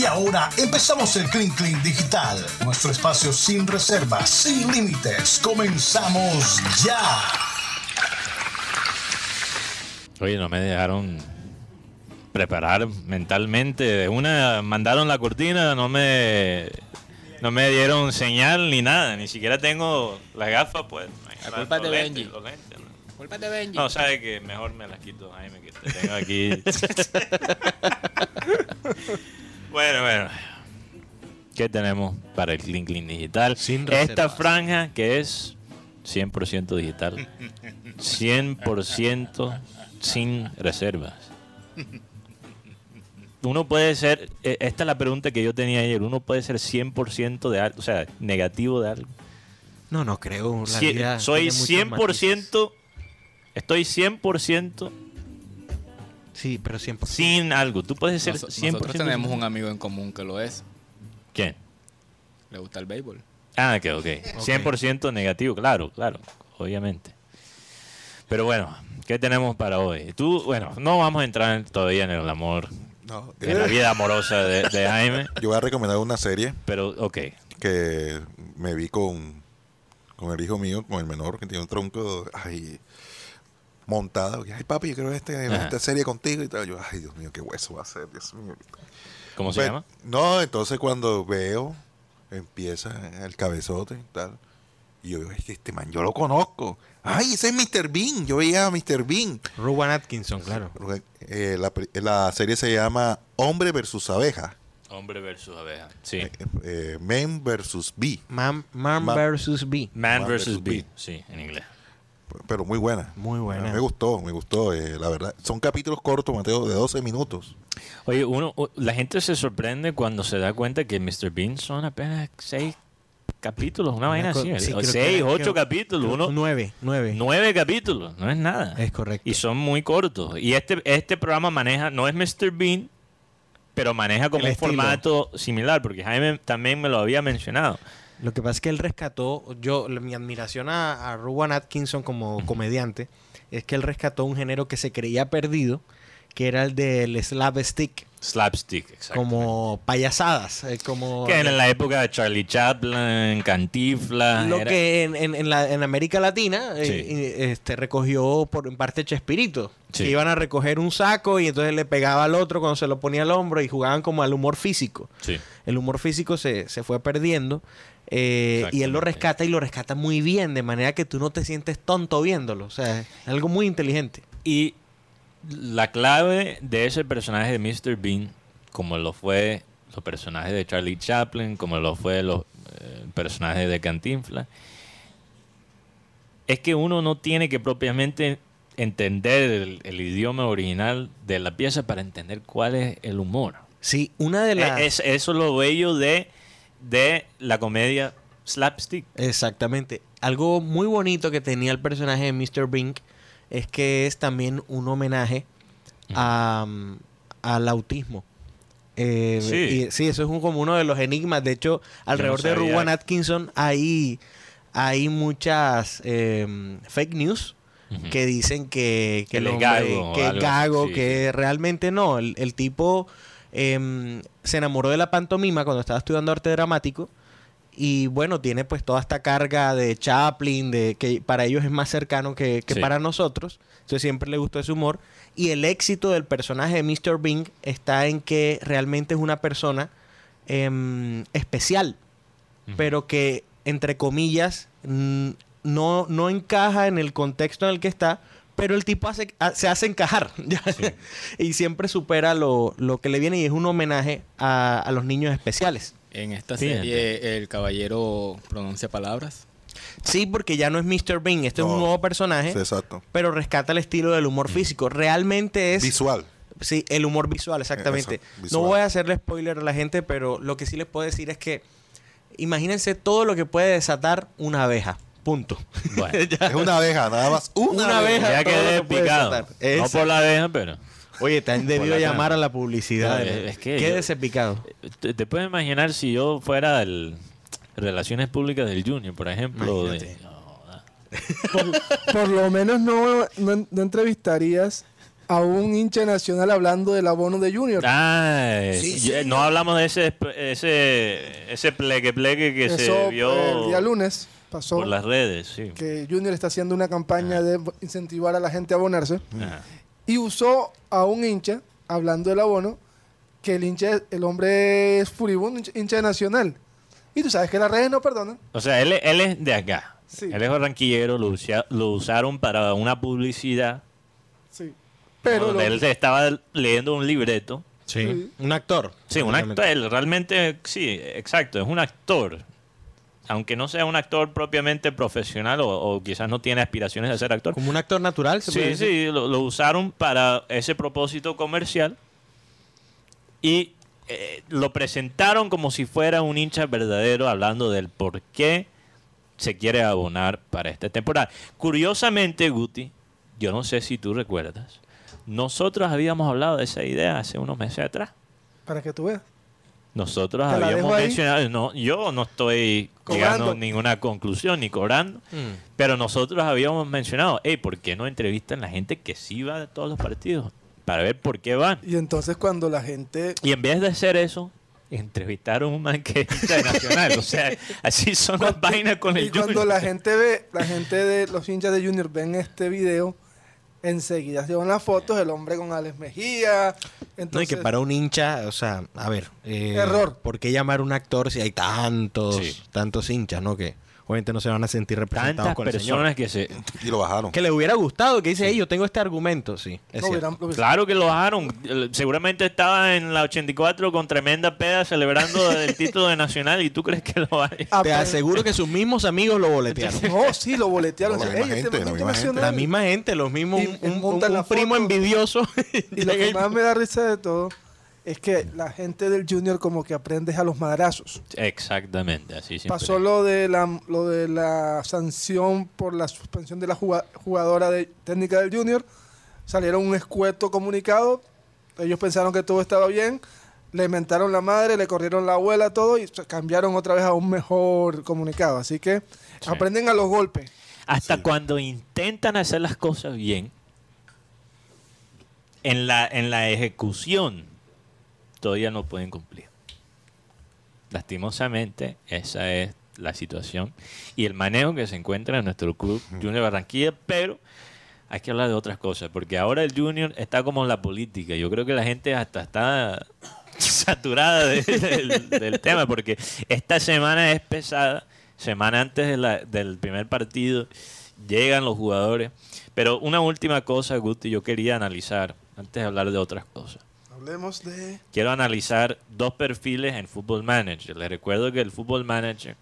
Y ahora empezamos el Clean Clean Digital, nuestro espacio sin reservas, sin límites. Comenzamos ya. Oye, no me dejaron preparar mentalmente. De una mandaron la cortina, no me no me dieron señal ni nada, ni siquiera tengo las gafas, pues. La culpa de lentes, Benji. los lentes, ¿no? Culpa de Benji. No, sabe que mejor me las quito, Jaime, que te tengo aquí. bueno, bueno. ¿Qué tenemos para el Clean Clean Digital? Sin Esta franja que es 100% digital. 100% sin reservas. Uno puede ser, eh, esta es la pregunta que yo tenía ayer, uno puede ser 100% de algo, o sea, negativo de algo. No, no creo. La Cien- vida soy tiene muchos matices. 100%, estoy 100% Sí, pero 100%. sin algo. Tú puedes ser Nos- 100%. nosotros tenemos un amigo en común que lo es. ¿Quién? Le gusta el béisbol. Ah, ok, ok. 100% negativo, claro, claro, obviamente. Pero bueno, ¿qué tenemos para hoy? Tú, bueno, no vamos a entrar todavía en el amor, No, en la vida amorosa de, de Jaime, yo voy a recomendar una serie pero ok. que me vi con, con el hijo mío, con el menor, que tiene un tronco ay, montado. Y, Ay, papi, yo quiero este, esta serie contigo y tal. Yo, ay, Dios mío, qué hueso va a ser, Dios mío. ¿Cómo se Ve- llama? No, entonces cuando veo, empieza el cabezote y tal. Y yo este, este man, yo lo conozco. Ay, ese es Mr. Bean. Yo veía a Mr. Bean. Ruwan Atkinson, claro. Eh, la, la serie se llama Hombre versus Abeja. Hombre versus abeja. Sí. Eh, eh, Men versus Bee. Man, Man Ma- versus Bee. Man Man versus versus Bee. Bee. Sí, en inglés. Pero muy buena. Muy buena. Me gustó, me gustó, eh, la verdad. Son capítulos cortos, Mateo, de 12 minutos. Oye, uno, la gente se sorprende cuando se da cuenta que Mr. Bean son apenas seis capítulos, una vaina así. sí, o seis, ocho creo- capítulos, creo- uno, Nueve, nueve. nueve capítulos, no es nada. Es correcto. Y son muy cortos. Y este, este programa maneja, no es Mr. Bean, pero maneja como El un estilo. formato similar, porque Jaime también me lo había mencionado. Lo que pasa es que él rescató, yo, mi admiración a, a Ruwan Atkinson como comediante, es que él rescató un género que se creía perdido, que era el del slapstick, Slapstick, exacto. como payasadas, eh, como... que en la época de Charlie Chaplin, Cantifla. Lo era- que en, en- en la- en América Latina eh, Sí. este, recogió por en parte Chespirito. Sí. Que iban a recoger un saco y entonces le pegaba al otro cuando se lo ponía al hombro y jugaban como al humor físico. Sí. El humor físico se, se fue perdiendo eh, y él lo rescata y lo rescata muy bien, de manera que tú no te sientes tonto viéndolo. O sea, es algo muy inteligente. Y la clave de ese personaje de Mr. Bean, como lo fue los personajes de Charlie Chaplin, como lo fue los eh, personajes de Cantinflas, es que uno no tiene que propiamente entender el, el idioma original de la pieza para entender cuál es el humor. Sí, una de las... E- Es, eso es lo bello de, de la comedia slapstick. Exactamente. Algo muy bonito que tenía el personaje de Mr. Bink es que es también un homenaje a, mm, al autismo. Eh, Sí. y- sí, eso es un- como uno de los enigmas. De hecho, alrededor de. Ruwan Atkinson hay, hay muchas eh, fake news que dicen que, que Él el hombre- gago que algo, gago, sí, que realmente no. El, el tipo em, se enamoró de la pantomima cuando estaba estudiando arte dramático y bueno, tiene pues toda esta carga de Chaplin, de que para ellos es más cercano que, que Sí. para nosotros. Entonces siempre le gustó ese humor. Y el éxito del personaje de Mr. Bing está en que realmente es una persona em, especial, pero que, entre comillas, no, no encaja en el contexto en el que está, pero el tipo hace- ha- se hace encajar ¿ya? y siempre supera lo, lo que le viene y es un homenaje a, a los niños especiales. En esta Fíjate. serie el caballero pronuncia palabras. Sí, porque ya no es Mr. Bean, este es un nuevo personaje, Sí, exacto. pero rescata el estilo del humor físico. Realmente es... Visual. Sí, el humor visual, exactamente. Eso, No voy a hacerle spoiler a la gente, pero lo que sí les puedo decir es que imagínense todo lo que puede desatar una abeja. Punto. Bueno. Es una abeja, nada más. Una, Una abeja. Ya quedé que picado. No por la abeja, pero... Oye, te han debido la llamar cara. a la publicidad. No, es- que Quédese picado. ¿Te, te puedes imaginar si yo fuera el Relaciones Públicas del Junior, por ejemplo? de- no. Por, por lo menos no, no, no entrevistarías a un hincha nacional hablando del abono de Junior. Ah, Sí, yo- sí. no hablamos de ese ese ese plegue plegue que Eso se el vio día lunes pasó por las redes, sí. que Junior está haciendo una campaña de incentivar a la gente a abonarse Ah. y usó a un hincha hablando del abono que el hincha el hombre es furibundo hincha- hincha de nacional y tú sabes que las redes no perdonan O sea, él, él es de acá. Sí. Él es barranquillero, lo, usia- lo usaron para una publicidad. sí pero donde lo- él estaba leyendo un libreto. Sí. Sí. Un actor. Sí, un actor. Él realmente, sí, exacto, es un actor. Aunque no sea un actor propiamente profesional o, o quizás no tiene aspiraciones de ser actor. Como un actor natural, se puede Sí, decir. sí, lo, lo usaron para ese propósito comercial y eh, lo presentaron como si fuera un hincha verdadero hablando del por qué se quiere abonar para esta temporada. Curiosamente, Guti, yo no sé si tú recuerdas, nosotros habíamos hablado de esa idea hace unos meses atrás. para que tú veas Nosotros Te habíamos mencionado, no, yo no estoy llegando a ninguna conclusión ni cobrando, Mm. pero nosotros habíamos mencionado, hey, ¿por qué no entrevistan a la gente que sí va a todos los partidos? Para ver por qué van. y entonces cuando la gente Y en vez de hacer eso, entrevistaron a un man que es hincha de nacional. O sea, así son las vainas con el y cuando la gente ve la gente de los hinchas de Junior ven este video enseguida llevan las fotos el hombre con Alex Mejía No, y entonces que para un hincha, o sea, a ver. eh, Error. ¿Por qué llamar a un actor si hay tantos, Sí. tantos hinchas, no? Que obviamente no se van a sentir representados Tantas con el señor. personas que se... Y lo bajaron. Que le hubiera gustado, que dice, hey, yo tengo este argumento, sí. Es no cierto. hubieran- lo hubieran- Claro que lo bajaron. Seguramente estaba en la 84 con tremenda peda celebrando el título de Nacional y tú crees que lo vaya. Ah, Te pero- aseguro que sus mismos amigos lo boletearon. no sí lo boletearon No, la Ey, misma este gente, la misma gente. internacional. La misma gente, los mismos, Y- un, y un- montan un la primo foto. envidioso. y lo que más me da risa de todo es que la gente del Junior como que aprende a los madrazos Exactamente, así siempre. pasó lo de la lo de la sanción por la suspensión de la juga- jugadora de técnica del Junior salieron un escueto comunicado ellos pensaron que todo estaba bien le inventaron la madre le corrieron la abuela todo y cambiaron otra vez a un mejor comunicado así que Sí. aprenden a los golpes Hasta Sí. cuando intentan hacer las cosas bien, en la, en la ejecución todavía no pueden cumplir. Lastimosamente, esa es la situación y el manejo que se encuentra en nuestro club Junior Barranquilla, pero hay que hablar de otras cosas, porque ahora el Junior está como en la política. Yo creo que la gente hasta está saturada de- del, del tema, porque esta semana es pesada, semana antes de la- del primer partido, llegan los jugadores. Pero una última cosa, Guti, yo quería analizar, antes de hablar de otras cosas. Quiero analizar dos perfiles en Football Manager. Les recuerdo que el Football Manager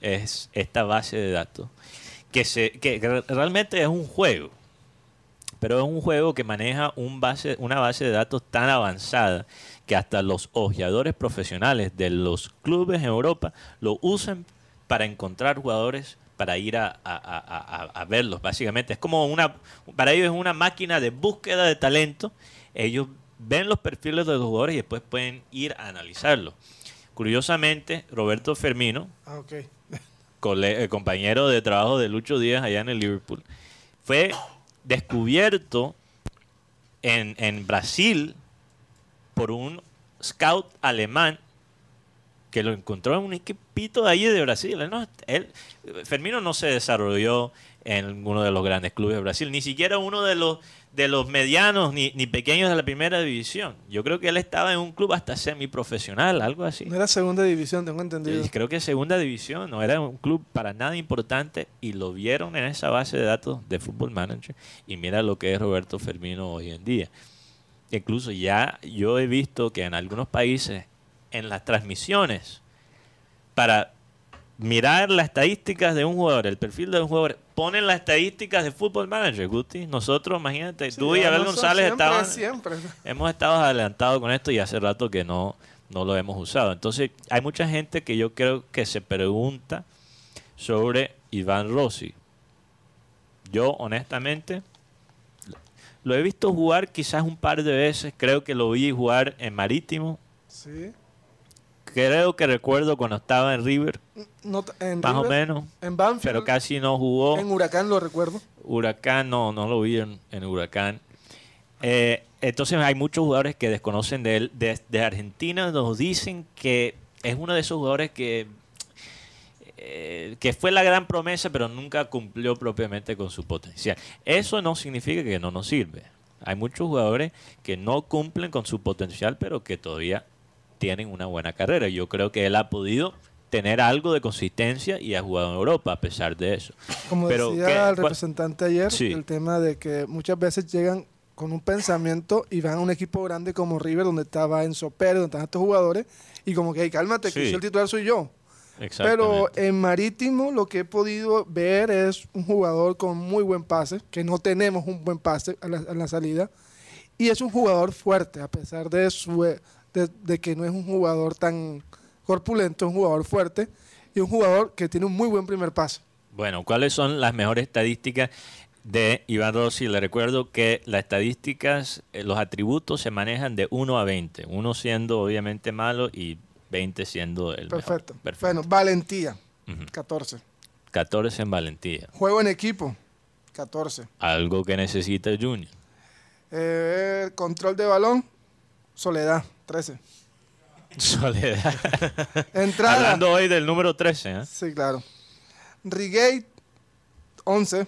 es esta base de datos que, se, que re- realmente es un juego, pero es un juego que maneja un base, una base de datos tan avanzada que hasta los ojeadores profesionales de los clubes en Europa lo usan para encontrar jugadores para ir a verlos, básicamente. Es como una, para ellos es una máquina de búsqueda de talento. Ellos ven los perfiles de los jugadores y después pueden ir a analizarlos. Curiosamente, Roberto Fermino, ah, eh, compañero de trabajo de Lucho Díaz allá en el Liverpool, fue descubierto en, en Brasil por un scout alemán que lo encontró en un equipito de allí de Brasil. Él no- él- Fermino no se desarrolló en uno de los grandes clubes de Brasil, ni siquiera uno de los de los medianos ni, ni pequeños de la primera división. Yo creo que él estaba en un club hasta semiprofesional, algo así. no era segunda división tengo entendido creo que segunda división, no era un club para nada importante y lo vieron en esa base de datos de Football Manager y mira lo que es Roberto Fermino hoy en día. Incluso ya yo he visto que en algunos países en las transmisiones para mirar las estadísticas de un jugador, el perfil de un jugador, ponen las estadísticas de Football Manager, Guti. Nosotros, imagínate, tú y Abel González siempre, estaban siempre hemos estado adelantados con esto y hace rato que no, no lo hemos usado. Entonces, hay mucha gente que yo creo que se pregunta sobre Iván Rossi. Yo, honestamente, lo he visto jugar quizás un par de veces. Creo que lo vi jugar en Marítimo. sí Creo que recuerdo cuando estaba en River, No en más o menos. En Banfield. Pero casi no jugó. En Huracán lo recuerdo. Huracán no, no lo vi en, en Huracán. Eh, entonces hay muchos jugadores que desconocen de él. Desde Argentina nos dicen que es uno de esos jugadores que, eh, que fue la gran promesa, pero nunca cumplió propiamente con su potencial. Eso no significa que no nos sirve. Hay muchos jugadores que no cumplen con su potencial, pero que todavía tienen una buena carrera. Yo creo que él ha podido tener algo de consistencia y ha jugado en Europa a pesar de eso. Como Pero, decía ¿qué- el representante ayer, Sí. el tema de que muchas veces llegan con un pensamiento y van a un equipo grande como River, donde estaba Enzo Pérez, donde están estos jugadores, y como que, "Ey, cálmate, que Sí. yo el titular soy yo. Pero en Marítimo lo que he podido ver es un jugador con muy buen pase, que no tenemos un buen pase a la, a la salida, y es un jugador fuerte, a pesar de, su, de, de que no es un jugador tan corpulento, un jugador fuerte, y un jugador que tiene un muy buen primer pase. Bueno, ¿cuáles son las mejores estadísticas de Iván Rossi? Le recuerdo que las estadísticas, eh, los atributos se manejan de 1 a 20. Uno siendo obviamente malo y 20 siendo el Perfecto. mejor. Bueno, valentía, Ujú. 14. 14 en valentía. Juego en equipo, 14. Algo que necesita Junior. Eh, control de balón, soledad, 13. Soledad. Entrada. Hablando hoy del número 13. ¿eh? Sí, claro. Rigate, 11.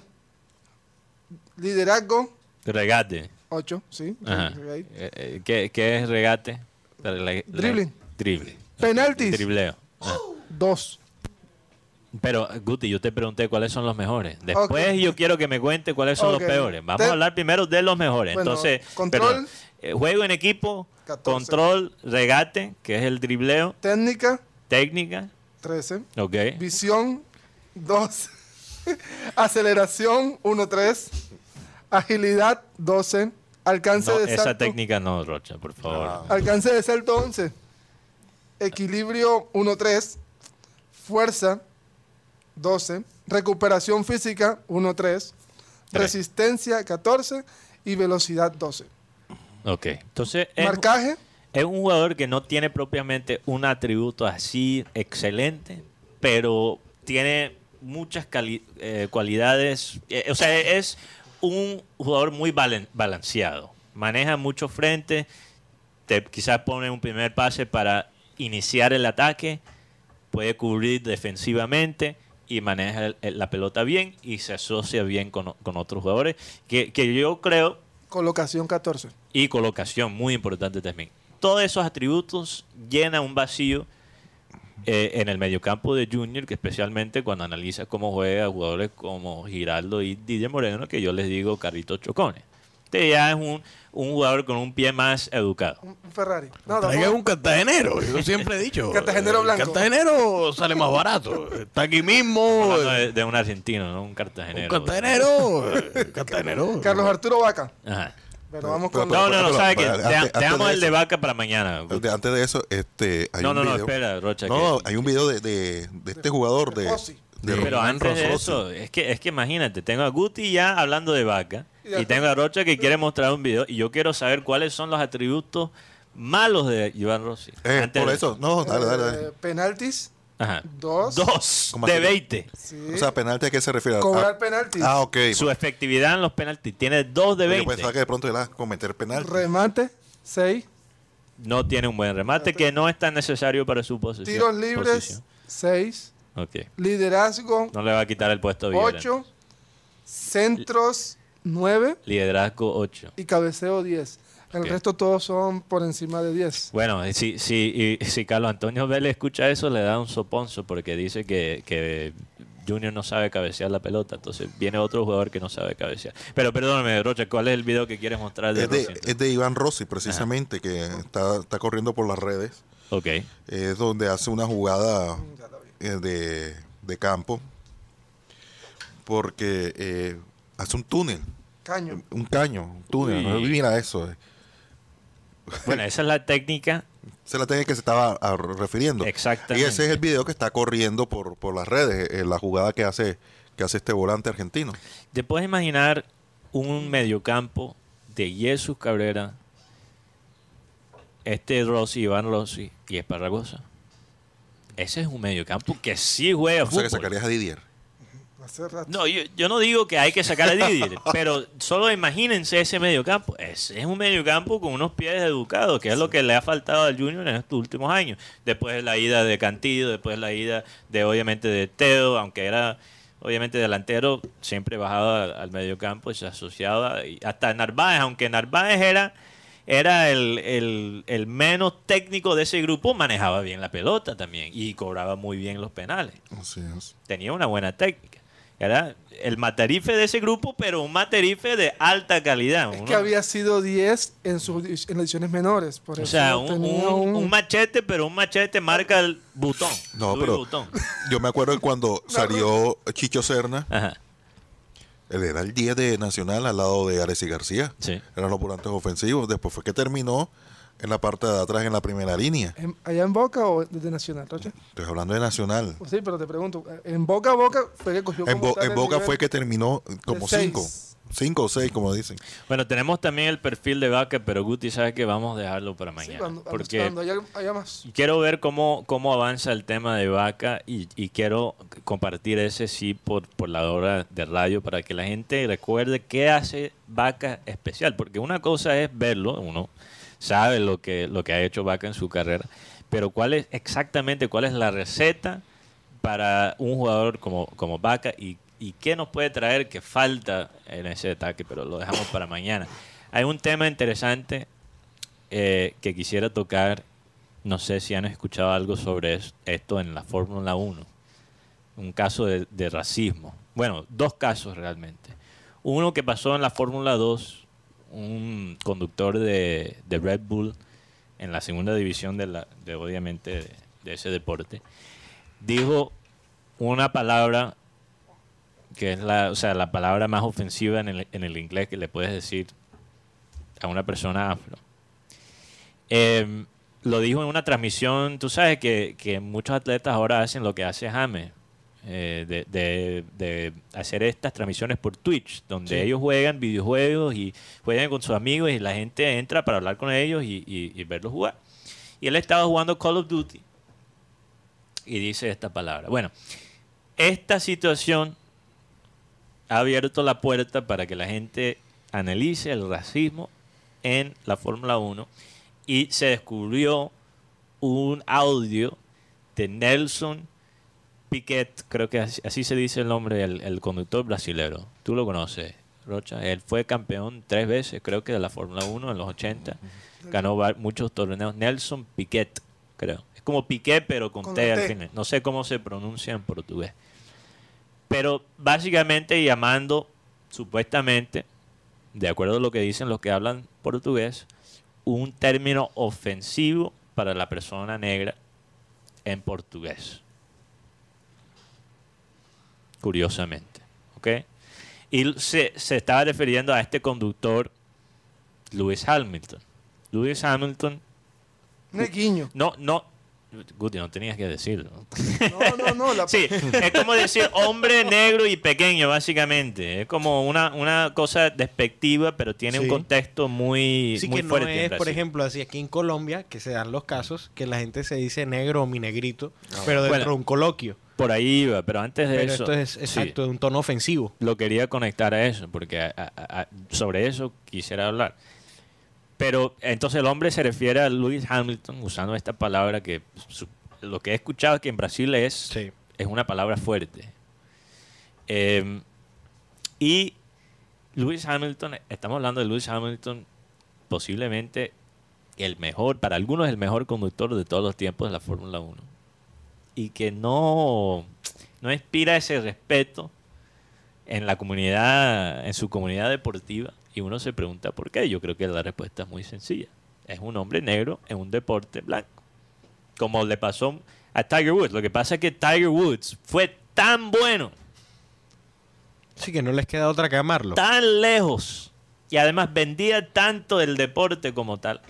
Liderazgo, Regate. 8, sí. Eh, eh, ¿Qué, qué es regate? Dribbling. Dribbling. Penaltis. Dribleo. Ah. 2. Pero, Guti, yo te pregunté cuáles son los mejores. Después yo quiero que me cuente cuáles son los peores. Vamos Te- a hablar primero de los mejores. Bueno, Entonces, control. Eh, juego en equipo, 14. control, regate, que es el dribleo, Técnica, técnica, 13. ok. Visión, 2. Aceleración, 1, 3. Agilidad, 12. Alcance No, de esa salto. técnica no, Rocha, por favor. Ah. Alcance de salto 11. Equilibrio 1-3. Fuerza 12. Recuperación física 1-3. Tres. Resistencia 14. Y velocidad 12. Ok, entonces es, Marcaje es un jugador que no tiene propiamente un atributo así excelente, pero tiene muchas cali- eh, cualidades. eh, o sea, es un jugador muy balen- balanceado. Maneja mucho frente, te quizás pone un primer pase para iniciar el ataque, puede cubrir defensivamente y maneja el- el- la pelota bien y se asocia bien con, con otros jugadores que, que yo creo colocación 14. y colocación, muy importante también. Todos esos atributos llenan un vacío eh, en el mediocampo de Junior, que especialmente cuando analiza cómo juega jugadores como Giraldo y Didier Moreno, que yo les digo carritos chocones. Este ya es un, un jugador con un pie más educado. Un Ferrari. No, Traiga un cartagenero, yo siempre he dicho. Cartagenero blanco. Cartagenero sale más barato. Está aquí mismo. De, de un argentino, no un Un cartagenero. cartagenero. eh, Cartagenero. Carlos Arturo Vaca. Ajá. Pero vamos con. No, no, no, pero- ¿sabe qué? pero Te- antes- Te antes damos de el de vaca para mañana. Antes, antes de eso, este, hay No, un no, no, espera, Rocha. No, que- hay un video de, de, de este jugador de. De Pero antes de eso, es que, es que imagínate, tengo a Guti ya hablando de vaca Y tengo a Rocha que quiere mostrar un video y yo quiero saber cuáles son los atributos malos de Iván Rossi. Eh, por de- eso, no, dale, dale, dale. Eh, penaltis. Ajá. Dos. Dos ¿Cómo de así? 20. Sí. O sea, penalti a qué se refiere? Cobrar ah, penaltis. Ah, ok. Su efectividad en los penaltis tiene dos de Yo 20. pensaba que de pronto era cometer penalti. Remate. 6. No tiene un buen remate que no es tan necesario para su posición. Tiros libres. posición. 6. Ok. Liderazgo. No le va a quitar el puesto a Villarreal. 8. Centros. 9. Liderazgo 8. Y cabeceo 10. El resto todos son por encima de 10. Bueno, si, si, y- si Carlos Antonio Vélez escucha eso, le da un soponzo porque dice que, que Junior no sabe cabecear la pelota. Entonces viene otro jugador que no sabe cabecear. Pero perdóname, Rocha, ¿cuál es el video que quieres mostrar de Es de, es de Iván Rossi, precisamente, que está, está corriendo por las redes. Ok. Es donde hace una jugada de, de campo. Porque eh, hace un túnel, Caño. un caño, un túnel. Uy. Mira eso. eh. Bueno, esa es la técnica. Esa es la técnica que se estaba ah, refiriendo. Exactamente. Y ese es el video que está corriendo por, por las redes, eh, la jugada que hace, que hace este volante argentino. ¿Te puedes imaginar un mediocampo de Jesús Cabrera, este Rossi, Iván Rossi y Esparragosa? Ese es un mediocampo que sí juega O sea que fútbol. sacarías a Didier. Hace rato. No, yo, yo no digo que hay que sacar a Didier, pero solo imagínense ese mediocampo. Es, es un mediocampo con unos pies educados, que es lo que le ha faltado al Junior en estos últimos años. Después de la ida de Cantillo, después de la ida de, obviamente, de Teo, aunque era, obviamente, delantero, siempre bajado al, al mediocampo y se asociaba. y hasta Narváez, aunque Narváez era era el, el- el menos técnico de ese grupo, manejaba bien la pelota también y cobraba muy bien los penales Así es. tenía una buena técnica. Era el matarife de ese grupo, pero un matarife de alta calidad. Es Uno- que había sido 10 en, sus, en ediciones menores. Por o eso sea, un, tenía un- un- un machete, pero un machete marca el botón. No, pero yo me acuerdo que cuando salió Chicho Serna, Ajá, él era el 10 de Nacional al lado de Aresi García. sí. Eran los volantes ofensivos. Después fue que terminó en la parte de atrás, en la primera línea. ¿En- ¿Allá en Boca o desde Nacional, Rocha? Estoy hablando de Nacional. Pues sí, pero te pregunto, ¿en Boca a Boca fue que cogió En, como Bo- tal en Boca fue que terminó como seis. Cinco. O seis, como dicen. Bueno, tenemos también el perfil de Vaca, pero Guti sabe que vamos a dejarlo para Sí, mañana. cuando, cuando- porque cuando haya, haya más. quiero ver cómo, cómo avanza el tema de Vaca y, y quiero compartir ese sí por, por la hora de radio para que la gente recuerde qué hace Vaca especial. Porque una cosa es verlo, uno sabe lo que, lo que ha hecho Vaca en su carrera, pero cuál es exactamente cuál es la receta para un jugador como, como Vaca y, y qué nos puede traer que falta en ese ataque, pero lo dejamos para mañana. Hay un tema interesante eh, que quisiera tocar. No sé si han escuchado algo sobre es- esto en la Fórmula 1. Un caso de, racismo. Bueno, dos casos realmente. Uno que pasó en la Fórmula 2, un conductor de, Red Bull en la segunda división de, obviamente de ese deporte, dijo una palabra que es la, o sea, la palabra más ofensiva en el, en el inglés que le puedes decir a una persona afro. Eh, lo dijo en una transmisión, tú sabes que, que muchos atletas ahora hacen lo que hace James, eh, de, de- de hacer estas transmisiones por Twitch, donde ellos juegan videojuegos y juegan con sus amigos y la gente entra para hablar con ellos y, y- y verlos jugar. Y él estaba jugando Call of Duty y dice esta palabra. Bueno, esta situación ha abierto la puerta para que la gente analice el racismo en la Fórmula 1 y se descubrió un audio de Nelson Piquet, creo que así, así se dice el nombre, el, el conductor brasilero. Tú lo conoces, Rocha. Él fue campeón tres veces, creo que de la Fórmula 1 en los 80. Ganó muchos torneos. Nelson Piquet, creo. Es como Piquet, pero con, Con T al final. No sé cómo se pronuncia en portugués. Pero básicamente llamando, supuestamente, de acuerdo a lo que dicen los que hablan portugués, un término ofensivo para la persona negra en portugués. Curiosamente. ¿Ok? Y se, se estaba refiriendo a este conductor, Lewis Hamilton. Lewis Hamilton, Neguiño. no, no, Guti, no tenías que decirlo. No, no, no. La, Sí, es como decir hombre negro y pequeño, básicamente. Es como una, una cosa despectiva, pero tiene un Sí. contexto muy, Sí muy que no fuerte. es, por ejemplo, así aquí en Colombia, que se dan los casos, que la gente se dice negro o mi negrito, pero dentro Bueno, de un coloquio. Por ahí iba, pero antes de Pero eso. esto es sí, exacto, de un tono ofensivo. lo quería conectar a eso, porque a- a- a- sobre eso quisiera hablar. Pero entonces el hombre se refiere a Lewis Hamilton usando esta palabra que su- lo que he escuchado que en Brasil es, Sí. es una palabra fuerte. Eh, y Lewis Hamilton, estamos hablando de Lewis Hamilton, posiblemente el mejor, para algunos el mejor conductor de todos los tiempos de la Fórmula 1. Y que no, no inspira ese respeto en la comunidad, en su comunidad deportiva. Y uno se pregunta por qué. Yo creo que la respuesta es muy sencilla. Es un hombre negro en un deporte blanco. Como le pasó a Tiger Woods. Lo que pasa es que Tiger Woods fue tan bueno Así que no les queda otra que amarlo. tan lejos y además vendía tanto el deporte como tal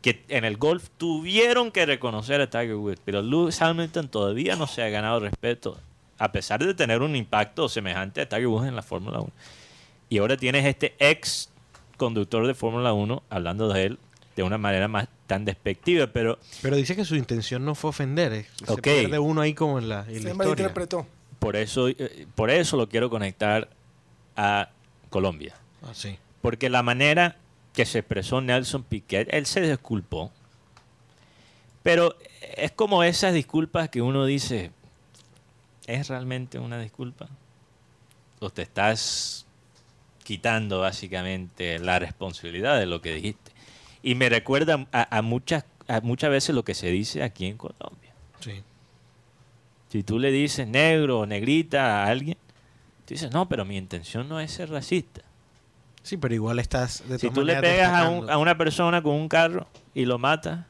que en el golf tuvieron que reconocer a Tiger Woods, pero Lewis Hamilton todavía no se ha ganado respeto a pesar de tener un impacto semejante a Tiger Woods en la Fórmula 1. Y ahora tienes este ex conductor de Fórmula 1 hablando de él de una manera más tan despectiva, pero Pero dice que su intención no fue ofender. eh. Se Ok. pierde uno ahí como en la, en la se historia. por eso, eh, por eso lo quiero conectar a Colombia. Ah, sí. Porque la manera que se expresó Nelson Piquet, él se disculpó. Pero es como esas disculpas que uno dice, ¿es realmente una disculpa? ¿O te estás quitando básicamente la responsabilidad de lo que dijiste? Y me recuerda a, a muchas, a muchas veces lo que se dice aquí en Colombia. Sí. Si tú le dices negro o negrita a alguien, tú dices, no, pero mi intención no es ser racista. Sí, pero igual estás de Si tú le pegas a, un- a una persona con un carro y lo matas,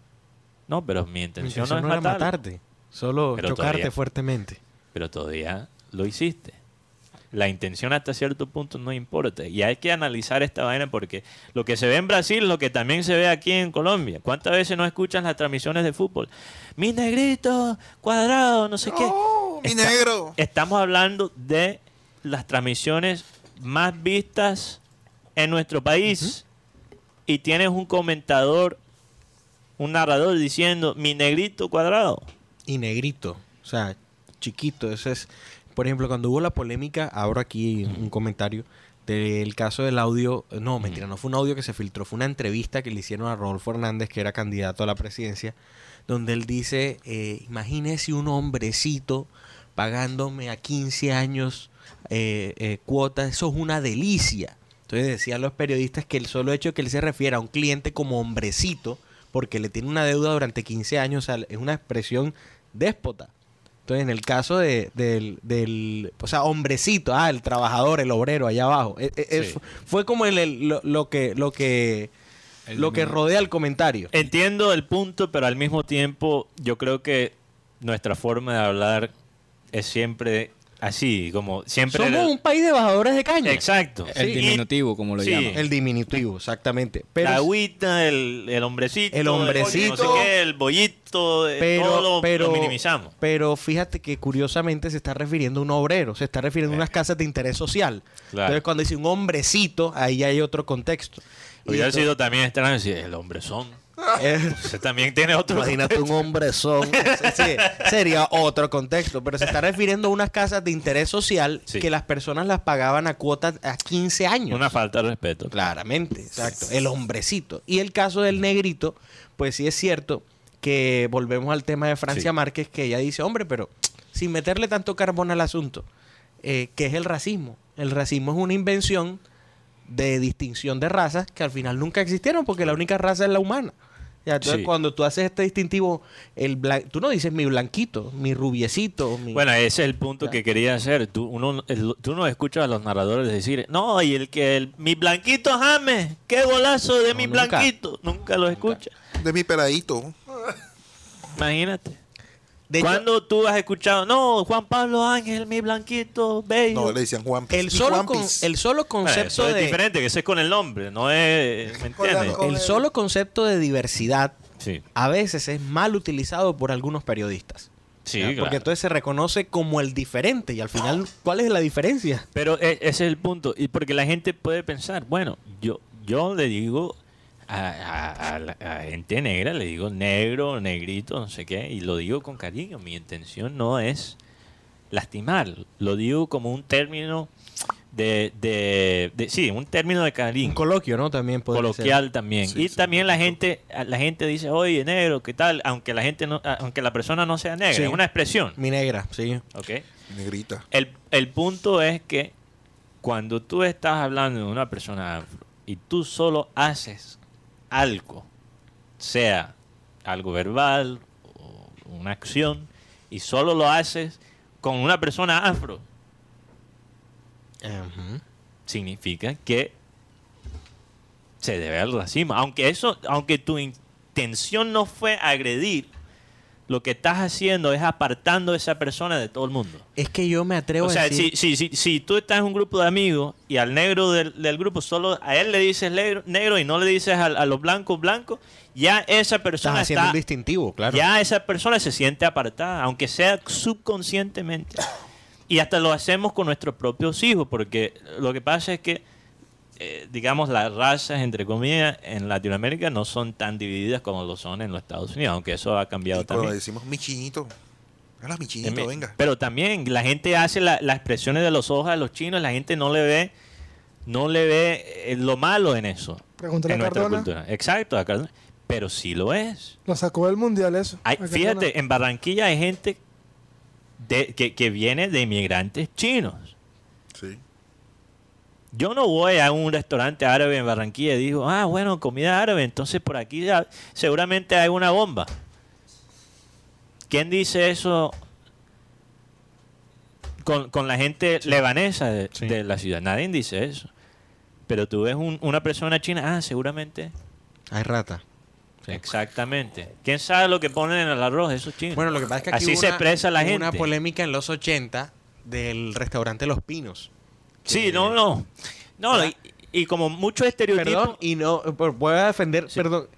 no, pero mi Mi intención, intención no no es matarlo. matarte, solo chocarte todavía- fuertemente. Pero todavía lo hiciste. La intención hasta cierto punto no importa. Y hay que analizar esta vaina porque lo que se ve en Brasil es lo que también se ve aquí en Colombia. ¿Cuántas veces no escuchan las transmisiones de fútbol? Mi negrito, cuadrado, no sé qué. ¡Oh, mi Está- negro! Estamos hablando de las transmisiones más vistas en nuestro país. Y tienes un comentador, un narrador diciendo, mi negrito cuadrado. Y negrito, o sea, chiquito. Eso es, por ejemplo, cuando hubo la polémica, abro aquí un comentario del caso del audio. No, mentira, no fue un audio que se filtró, fue una entrevista que le hicieron a Rodolfo Hernández, que era candidato a la presidencia, donde él dice, eh, imagínese un hombrecito pagándome a 15 años eh, eh, cuotas, eso es una delicia. Entonces decían los periodistas que el solo hecho de que él se refiera a un cliente como hombrecito, porque le tiene una deuda durante 15 años, o sea, es una expresión déspota. Entonces, en el caso de, del, del, o sea, hombrecito, ah, el trabajador, el obrero allá abajo, Sí. fu- fue como el, el- lo, lo que, lo que, El lo que rodea el comentario. Entiendo el punto, pero al mismo tiempo yo creo que nuestra forma de hablar es siempre así, como siempre... Somos un país de bajadores de caña. Exacto. El Sí. diminutivo, como lo Sí. llaman. El diminutivo, exactamente. Pero, la agüita, el, el hombrecito, El hombrecito. no sé qué, el bollito, eh, pero, todo lo, pero, lo minimizamos. pero fíjate que curiosamente se está refiriendo a un obrero, se está refiriendo a unas casas de interés social. Claro. Entonces, cuando dice un hombrecito, ahí hay otro contexto. Y Hubiera sido también extraño decir, el hombre son. Ese también tiene otro... Imagínate un hombrezón. Sí, sería otro contexto, pero se está refiriendo a unas casas de interés social Sí. que las personas las pagaban a cuotas a 15 años. Una falta de respeto. Claramente, exacto. El hombrecito. Y el caso del negrito, pues sí es cierto que volvemos al tema de Francia Sí. Márquez, que ella dice, hombre, pero sin meterle tanto carbón al asunto, eh, que es el racismo. El racismo es una invención de distinción de razas que al final nunca existieron porque la única raza es la humana. Ya, entonces, Sí. cuando tú haces este distintivo, el blan- tú no dices mi blanquito, mi rubiecito, mi... Bueno, ese es el punto Ya. que quería hacer. Tú, uno, el- tú no escuchas a los narradores decir, no, y el que el, mi blanquito James, qué golazo de No, mi nunca. blanquito. Nunca lo escuchas. De mi peladito. Imagínate. De hecho, ¿Cuándo tú has escuchado, no, Juan Pablo Ángel, mi blanquito, bello? No, le decían Juan el mi solo, con- el solo Bueno, concepto eso es de... diferente, que ese es con el nombre, no es, ¿me Con la- entiendes? con- el el- solo concepto de diversidad Sí, a veces es mal utilizado por algunos periodistas. sí. Porque entonces se reconoce como el diferente y al final, ¿cuál es la diferencia? Pero e- ese es el punto. Y porque la gente puede pensar, bueno, yo, yo le digo a, a- a la- a gente negra, le digo negro, negrito, no sé qué, y lo digo con cariño. Mi intención no es lastimar, lo digo como un término de, de, de- sí, un término de cariño. Un coloquio, ¿no? También puede coloquial también Sí, y sí, también la gente la gente dice oye negro qué tal aunque la gente no aunque la persona no sea negra Sí. es una expresión Mi negra, sí. ¿ok? Negrita. El, el punto es que cuando tú estás hablando de una persona afro y tú solo haces algo, sea algo verbal o una acción, y solo lo haces con una persona afro, significa que se debe al racismo. Aunque eso, aunque tu intención no fue agredir, lo que estás haciendo es apartando a esa persona de todo el mundo. Es que yo me atrevo O sea, a decir... si, si, si, si tú estás en un grupo de amigos y al negro del, del grupo solo a él le dices negro, negro y no le dices a, a los blancos blancos, ya esa Estás persona haciendo está, un distintivo, claro. ya esa persona se siente apartada, aunque sea subconscientemente. Y hasta lo hacemos con nuestros propios hijos, porque lo que pasa es que, eh, digamos, las razas, entre comillas, en Latinoamérica no son tan divididas como lo son en los Estados Unidos, aunque eso ha cambiado Y cuando también. decimos mi chinito. Hola, mi chinito, También- venga. Pero también la gente hace la- las expresiones de los ojos a los chinos, la gente no le ve, no le ve eh, lo malo en eso. Pregúntale en a nuestra Cardona. cultura. Exacto, a Cardona. Pero sí lo es. Lo sacó del mundial eso. Hay- fíjate, en Barranquilla hay gente de- que, que viene de inmigrantes chinos. Yo no voy a un restaurante árabe en Barranquilla y digo, ah, bueno, comida árabe, entonces por aquí ya seguramente hay una bomba. ¿Quién dice eso con, con la gente lebanesa de, Sí. de la ciudad? Nadie dice eso. Pero tú ves un- una persona china, ah, seguramente. Hay rata. Sí. Exactamente. ¿Quién sabe lo que ponen en el arroz esos chinos? Bueno, lo que pasa es que aquí Así hubo se una- expresa la gente. una polémica en los 80 del restaurante Los Pinos. Sí, no, no. No, y, y como muchos estereotipos. Perdón, y no, voy a defender, perdón,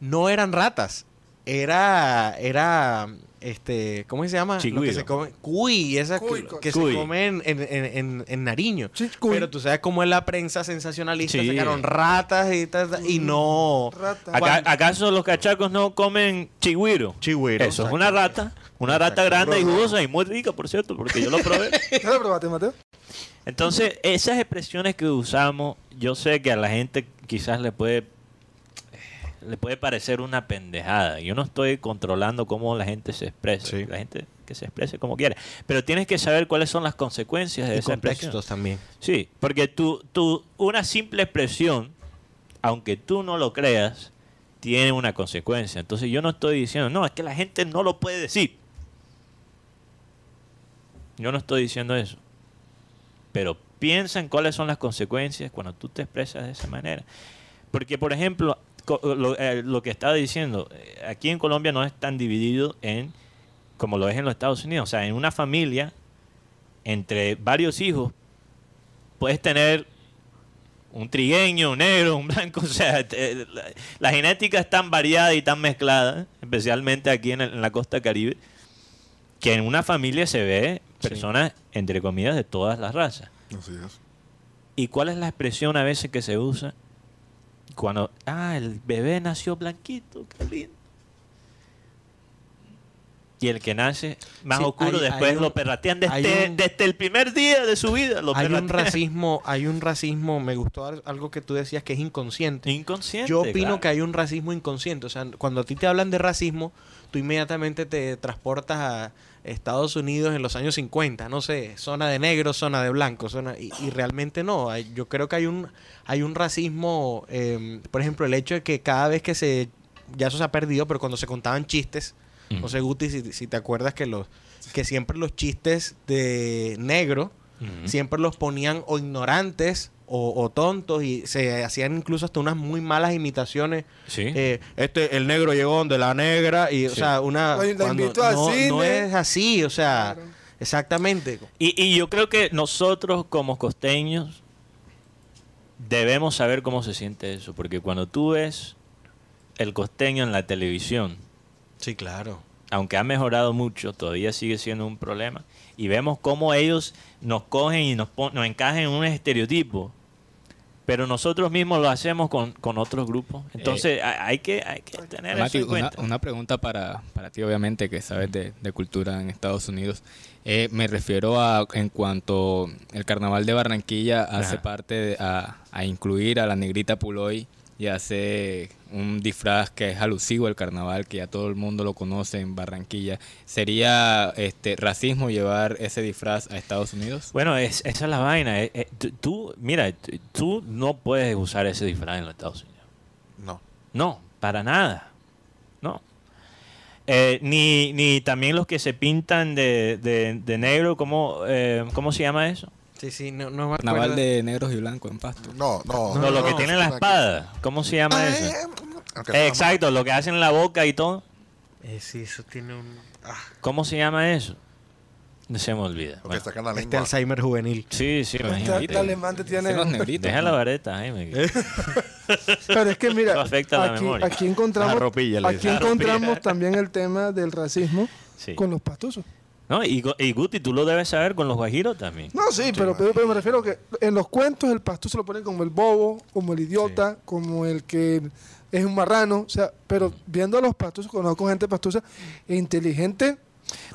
no eran ratas. Era, era, este, ¿cómo se llama? Lo que Chigüiro. se come, cuy, esa que- Cuy, que, cuy. se come en, en, en, en- Nariño. Sí, cuy. Pero tú sabes cómo es la prensa sensacionalista, Sí. sacaron ratas y, tal, tal, y no... Rata. Acá- ¿Acaso los cachacos no comen chigüiro? Chigüiro, Eso es una rata. Una rata grande y jugosa y muy rica, por cierto, porque yo lo probé. ¿Ya lo probaste, Mateo? Entonces, esas expresiones que usamos, yo sé que a la gente quizás le puede le puede parecer una pendejada. Yo no estoy controlando cómo la gente se expresa. Sí. La gente que se exprese como quiere. Pero tienes que saber cuáles son las consecuencias de Y esa expresión. también. Sí, porque tú, tú, una simple expresión, aunque tú no lo creas, tiene una consecuencia. Entonces yo no estoy diciendo, no, es que la gente no lo puede decir. Yo no estoy diciendo eso. Pero piensa en cuáles son las consecuencias cuando tú te expresas de esa manera. Porque, por ejemplo, lo, eh, lo que estaba diciendo, eh, aquí en Colombia no es tan dividido en como lo es en los Estados Unidos. O sea, en una familia, entre varios hijos, puedes tener un trigueño, un negro, un blanco. O sea, te- la, la genética es tan variada y tan mezclada, especialmente aquí en, el- en la costa caribe, que en una familia se ve personas, entre comillas, de todas las razas. Así es. ¿Y cuál es la expresión a veces que se usa? Cuando, ah, el bebé nació blanquito, qué lindo. Y el que nace más Sí, oscuro, hay- después hay un- lo perratean desde, hay un- desde el primer día de su vida. Lo Hay un racismo, hay un racismo, me gustó al- algo que tú decías que es inconsciente. inconsciente. Yo opino claro. que hay un racismo inconsciente. O sea, cuando a ti te hablan de racismo, tú inmediatamente te transportas a Estados Unidos en los años 50, no sé, zona de negros, zona de blancos, zona, y, y realmente no. Hay- yo creo que hay un, hay un racismo, eh, por ejemplo, el hecho de que cada vez que se, ya eso se ha perdido, pero cuando se contaban chistes, Ujú. no sé, Guti, si, si te acuerdas que los, que siempre los chistes de negro, siempre los ponían o ignorantes o, o tontos y se hacían incluso hasta unas muy malas imitaciones. Sí. Eh, este, el negro llegó donde la negra y, o sea, una... Cuando- al no, no cine. es así, o sea, Claro. exactamente. Y, y yo creo que nosotros como costeños debemos saber cómo se siente eso, porque cuando tú ves el costeño en la televisión, Sí, claro. aunque ha mejorado mucho, todavía sigue siendo un problema. Y vemos cómo ellos nos cogen y nos, nos encajan en un estereotipo. Pero nosotros mismos lo hacemos con, con otros grupos. Entonces ha- hay, que, hay que tener Mati, eso en una, cuenta. una pregunta para, para ti, obviamente, que sabes de, de cultura en Estados Unidos. Eh, me refiero a en cuanto el carnaval de Barranquilla hace parte de- a, a incluir a la negrita Puloy y hace un disfraz que es alusivo al carnaval, que ya todo el mundo lo conoce en Barranquilla. ¿Sería este racismo llevar ese disfraz a Estados Unidos? Bueno, es, esa es la vaina. eh, eh, tú- mira, tú no puedes usar ese disfraz en los Estados Unidos. No. No, para nada. No. Eh, ni, ni también los que se pintan de, de- de negro, ¿cómo, eh, ¿cómo se llama eso? Sí, sí, no, no me acuerdo. de negros y blancos en Pasto. No, no. No, lo que no, tienen la espada. ¿Cómo se llama eso? Eh, exacto, lo que hacen en la boca y todo. Eh, sí, eso tiene un... ah, ¿Cómo se llama eso? No se me olvida. Bueno, la este. Alzheimer juvenil. sí, sí, Este imagínate. alemán te tiene... Los negritos. Deja ¿no? la vareta, Jaime. Pero es que mira, Eso afecta la aquí, memoria. aquí encontramos, La aquí. La encontramos también el tema del racismo Sí. con los pastusos. No, y, y Guti, tú lo debes saber con los guajiros también. No, sí, pero, pero, pero me refiero que en los cuentos el pastuso lo ponen como el bobo, como el idiota, como el que es un marrano. O sea, pero viendo a los pastusos, conozco gente pastusa e inteligente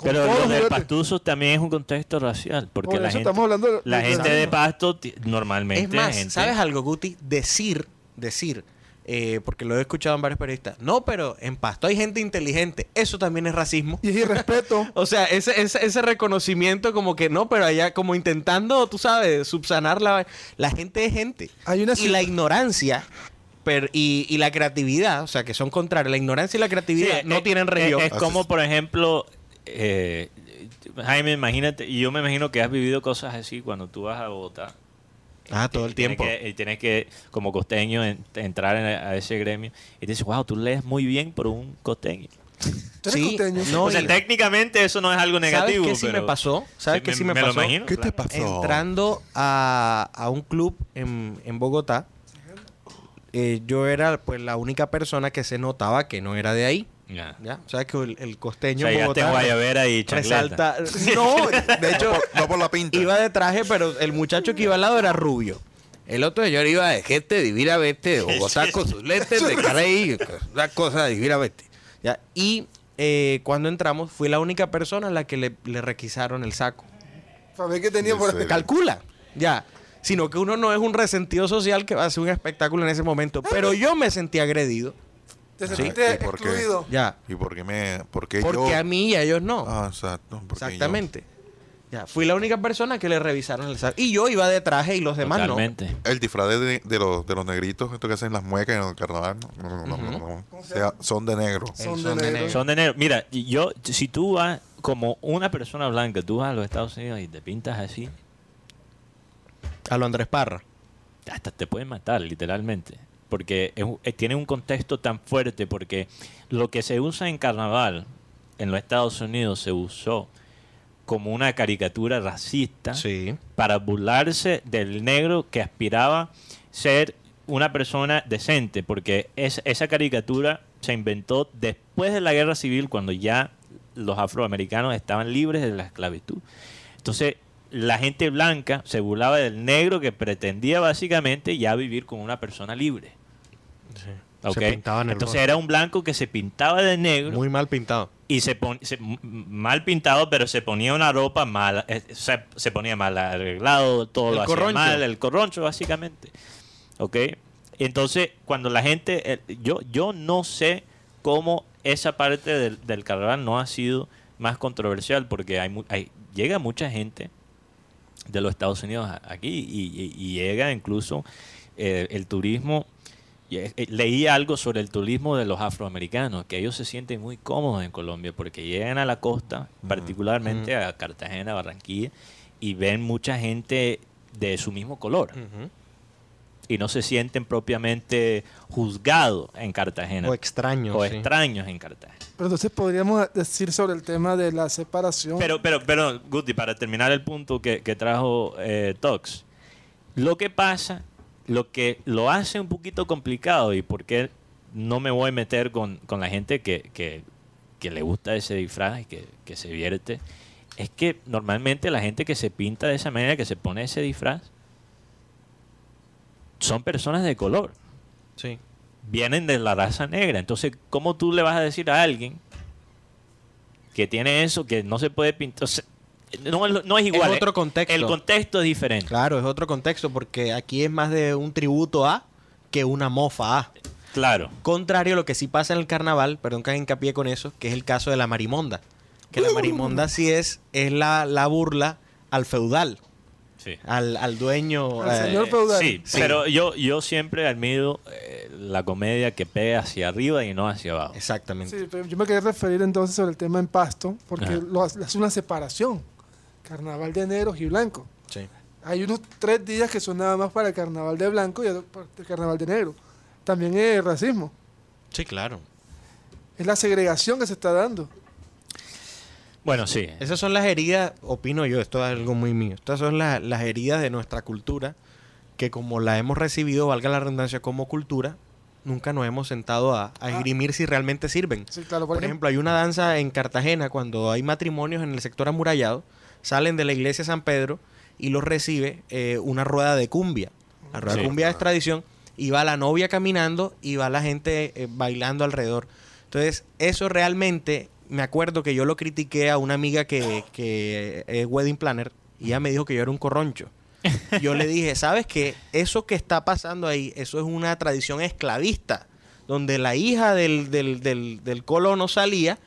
Pero lo los del juguetes. pastuso también es un contexto racial, porque Por la gente, estamos hablando de- la de gente de pasto normalmente Es más, gente- ¿sabes algo, Guti? Decir, decir, eh, porque lo he escuchado en varios periodistas. No, pero en Pasto hay gente inteligente. Eso también es racismo. Y es irrespeto. O sea, ese, ese, ese reconocimiento como que no, pero allá como intentando, tú sabes, subsanar la... La gente es gente. Hay una y la ignorancia per- y, y la creatividad, o sea, que son contrarios. La ignorancia y la creatividad Sí, no es- tienen es- región. Es, como, por ejemplo, eh, Jaime, imagínate, y yo me imagino que has vivido cosas así cuando tú vas a Bogotá. Ah, todo el y tienes tiempo. que- y tienes que, como costeño, en- entrar en- a ese gremio. Y dices, wow, tú lees muy bien por un costeño. ¿Tú eres Sí, costeño? no, o sea, y- técnicamente eso no es algo negativo. ¿Sabes qué sí pero- me pasó? ¿Sabes qué sí me, lo pasó? imagino, ¿Qué te claro. pasó? Entrando a, a un club en, en Bogotá, eh, yo era pues la única persona que se notaba que no era de ahí. Ya. ¿ya? O sea, que el, el O costeño sea, Guayabera y chancleta. resalta... No, de hecho, No por la pinta. iba de traje, pero el muchacho que iba al lado era rubio. El otro señor iba de gente divina verte de Bogotá con sus lentes de carey, una cosa divina verte. ¿ya? Y eh, cuando entramos, fui la única persona a la que le, le requisaron el saco. Ver qué tenía ¿En por? Calcula, ya. Sino que uno no es un resentido social que va a hacer un espectáculo en ese momento. Pero yo me sentí agredido, Te Sí. sentiste ¿Y por qué? excluido. ya. ¿Y por qué me.? ¿Por qué Porque yo? a mí y a ellos no. Ah, exacto. yo- Exactamente. Ya, fui la única persona que le revisaron el. Y yo iba de traje y los demás Totalmente. El disfraz de, de los, de los negritos, esto que hacen las muecas en el carnaval, no, no, no, no, no. ¿Cómo se Sea- son de negro. no. Son de son de negro. negro. Son de negro. Mira, yo, si tú vas como una persona blanca, tú vas a los Estados Unidos y te pintas así, A lo Andrés Parra. hasta te pueden matar, literalmente. Porque es eh, tiene un contexto tan fuerte, porque lo que se usa en carnaval en los Estados Unidos se usó como una caricatura racista Sí. para burlarse del negro que aspiraba ser una persona decente, porque es- esa caricatura se inventó después de la guerra civil, cuando ya los afroamericanos estaban libres de la esclavitud. Entonces, la gente blanca se burlaba del negro que pretendía básicamente ya vivir con una persona libre. Se pintaban Entonces era un blanco que se pintaba de negro Muy mal pintado. y se, pon- se- mal pintado, pero se ponía una ropa mal, eh, se, se ponía mal arreglado, todo El lo hacía mal, el corroncho básicamente. ¿Ok? Entonces, cuando la gente, eh, yo, yo no sé cómo esa parte del, del carnaval no ha sido más controversial, porque hay, hay- llega mucha gente de los Estados Unidos aquí y, y- y llega incluso eh, el turismo. Y, eh, Leí algo sobre el turismo de los afroamericanos, que ellos se sienten muy cómodos en Colombia porque llegan a la costa, particularmente a Cartagena, Barranquilla, y ven mucha gente de su mismo color y no se sienten propiamente juzgados en Cartagena O extraño. o sí. extraños en Cartagena. Pero entonces podríamos decir sobre el tema de la separación. Pero, pero, pero, Guti, para terminar el punto que, que trajo eh, Tox, lo que pasa, lo que lo hace un poquito complicado y por qué no me voy a meter con, con la gente que, que- que le gusta ese disfraz y que, que se vierte, es que normalmente la gente que se pinta de esa manera, que se pone ese disfraz, son personas de color Sí. vienen de la raza negra. Entonces, ¿cómo tú le vas a decir a alguien que tiene eso, que no se puede pintar? O sea, no, es- no es igual. otro eh. contexto. El contexto es diferente. Claro, es otro contexto porque aquí es más de un tributo a que una mofa a. Claro. Contrario a lo que sí pasa en el carnaval, perdón que haga hincapié con eso, que es el caso de la marimonda. Que la marimonda sí es, es la, la burla al feudal, Sí. al, al dueño. Al eh, señor feudal. Sí, Sí. pero yo, yo siempre admiro eh, la comedia que pega hacia arriba y no hacia abajo. Exactamente. Sí, pero yo me quería referir entonces sobre el tema en Pasto, porque lo hace una separación. Carnaval de negros y blancos. Sí. Hay unos tres días que son nada más para el carnaval de blanco y el carnaval de negro. También es racismo. Sí, claro. Es la segregación que se está dando. Bueno, sí. Esas son las heridas, opino yo, esto es algo muy mío. Estas son las, las heridas de nuestra cultura, que como la hemos recibido, valga la redundancia, como cultura, nunca nos hemos sentado a, a esgrimir si realmente sirven. Sí, claro, Por ejemplo, hay una danza en Cartagena cuando hay matrimonios en el sector amurallado, salen de la iglesia de San Pedro y los recibe eh, una rueda de cumbia. La rueda de cumbia es tradición y va la novia caminando y va la gente eh, bailando alrededor. Entonces, eso realmente me acuerdo que yo lo critiqué a una amiga que, que es wedding planner y ella me dijo que yo era un corroncho. Yo le dije, ¿sabes qué? Eso que está pasando ahí, eso es una tradición esclavista, donde la hija del, del, del, del colono salía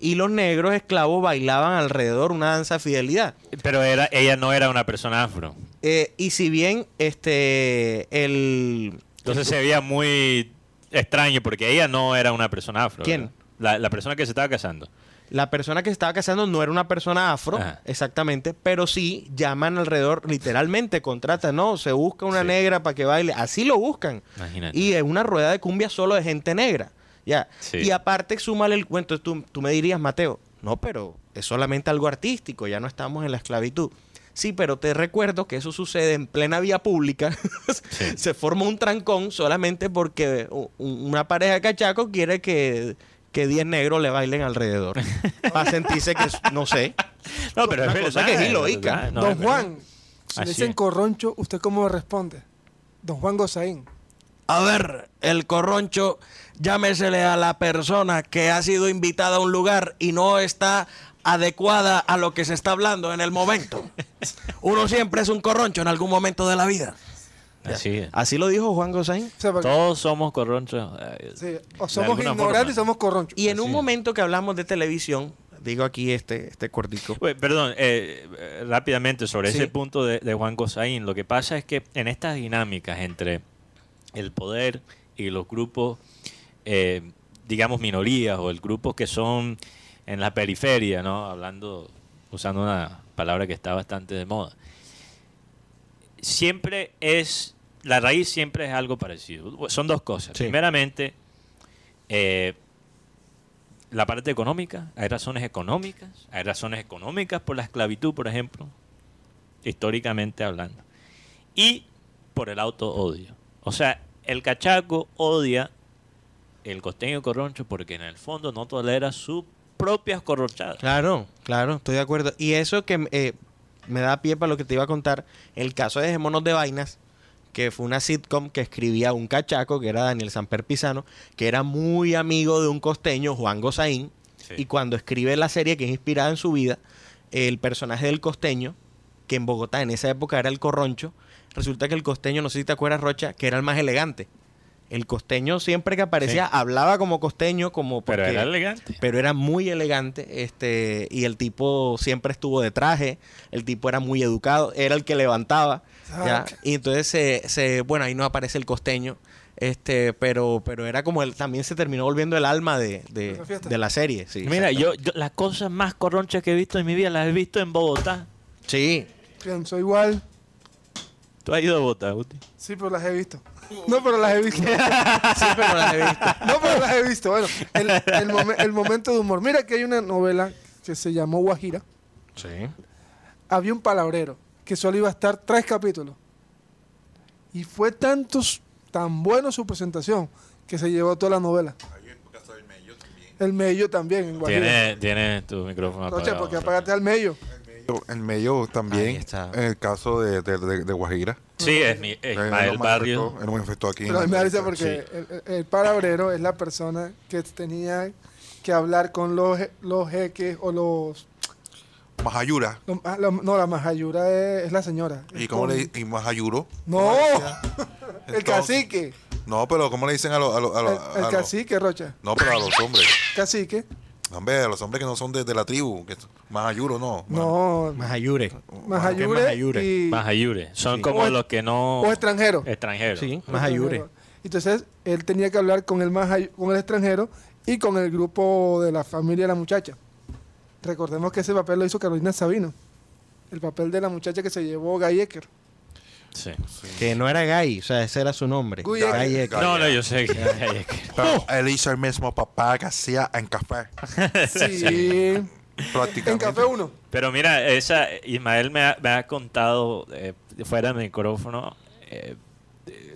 y los negros esclavos bailaban alrededor una danza de fidelidad. Pero era, ella no era una persona afro. Eh, y si bien este el Entonces se veía muy extraño porque ella no era una persona afro. ¿Quién? La, la persona que se estaba casando. la persona que se estaba casando no era una persona afro, Ajá. exactamente, pero sí llaman alrededor, literalmente contratan, no, se busca una Sí. negra para que baile, así lo buscan. Imagínate. Y es una rueda de cumbia solo de gente negra. Ya. Sí. Y aparte, súmale el cuento. Tú, tú me dirías, Mateo, no, pero es solamente algo artístico, ya no estamos en la esclavitud. Sí, pero te recuerdo que eso sucede en plena vía pública. Se forma un trancón solamente porque una pareja de cachacos quiere que, que 10 negros le bailen alrededor. Para sentirse que, no sé. No, pero Una es cosa verdad, que es ilógica. no, Don es. Juan, si le dicen corroncho, ¿usted cómo responde? Don Juan Gozaín. A ver, el corroncho, llámesele a la persona que ha sido invitada a un lugar y no está adecuada a lo que se está hablando en el momento. Uno siempre es un corroncho en algún momento de la vida. Así es. Así lo dijo Juan Gosaín. O sea, porque- Todos somos corronchos. eh, sí, o somos ignorantes forma. y somos corronchos. Y en un Así momento que hablamos de televisión, digo aquí este, este cortico. Perdón, eh, eh, rápidamente sobre Sí. ese punto de, de Juan Gosaín. Lo que pasa es que en estas dinámicas entre el poder y los grupos, eh, digamos, minorías o el grupos que son en la periferia, ¿no? Hablando, usando una palabra que está bastante de moda. Siempre es, la raíz siempre es algo parecido. Son dos cosas. Sí. Primeramente, eh, la parte económica, hay razones económicas, hay razones económicas por la esclavitud, por ejemplo, históricamente hablando, y por el auto odio. O sea, el cachaco odia el costeño corroncho porque en el fondo no tolera sus propias corronchadas. Claro, claro, estoy de acuerdo. Y eso que eh, me da pie para lo que te iba a contar, el caso de Dejémonos de Vainas, que fue una sitcom que escribía un cachaco, que era Daniel Samper Pisano, que era muy amigo de un costeño, Juan Gozaín, Sí. y cuando escribe la serie que es inspirada en su vida, el personaje del costeño, que en Bogotá en esa época era el corroncho, resulta que el costeño, no sé si te acuerdas, Rocha, que era el más elegante. El costeño siempre que aparecía Sí. hablaba como costeño, como Pero porque- era elegante. pero era muy elegante este y el tipo siempre estuvo de traje el tipo era muy educado era el que levantaba ¿ya? Ah. y entonces se, se- bueno ahí no aparece el costeño este pero pero era como él también se terminó volviendo el alma de, de, fiesta. de la serie sí Mira, yo, yo las cosas más corronchas que he visto en mi vida las he visto en Bogotá. sí Pienso igual. ¿Tú has ido a Bogotá, Guti? Sí, pero las he visto. No, pero las he visto. sí pero las he visto No, pero las he visto. Bueno, el, el momen- el momento de humor. Mira que hay una novela que se llamó Guajira. sí Había un palabrero que solo iba a estar tres capítulos. Y fue tantos, tan bueno su presentación que se llevó toda la novela. El mello también, en Guajira. Tiene, tiene tu micrófono apagado. porque apagaste al mello. En medio Ahí también, está. en el caso de, de, de- de Guajira. Sí, es mi Ismael Barrio. él no me afectó aquí. Pero en me entrevista. porque el, el- el palabrero es la persona que tenía que hablar con los, los jeques o los... Majayura. los- ah, no, la majayura es, es la señora. ¿Y cómo con- le y Majayuro? No, el Entonces- cacique. No, pero ¿cómo le dicen a los... A los- a El, los- a el los- cacique, Rocha. No, pero a los hombres. Cacique. Hombre, a los hombres que no son de, de la tribu. Que, Majayuro, no. No, Majayure majayure, majayure? y... Majayure. Son Sí. como O- los que no... O extranjero. extranjeros. sí Majayure Entonces, él tenía que hablar con el, mahay- con el extranjero y con el grupo de la familia de la muchacha. Recordemos que ese papel lo hizo Carolina Sabino. El papel de la muchacha que se llevó Guy Ecker. Sí. que no era gay o sea ese era su nombre Guy Guy Ecker. No, no, yo sé que... Pero él hizo el mismo papá que hacía en café. Sí. Prácticamente. en Café 1. Pero mira, esa Ismael me ha, me ha contado eh, fuera del micrófono eh,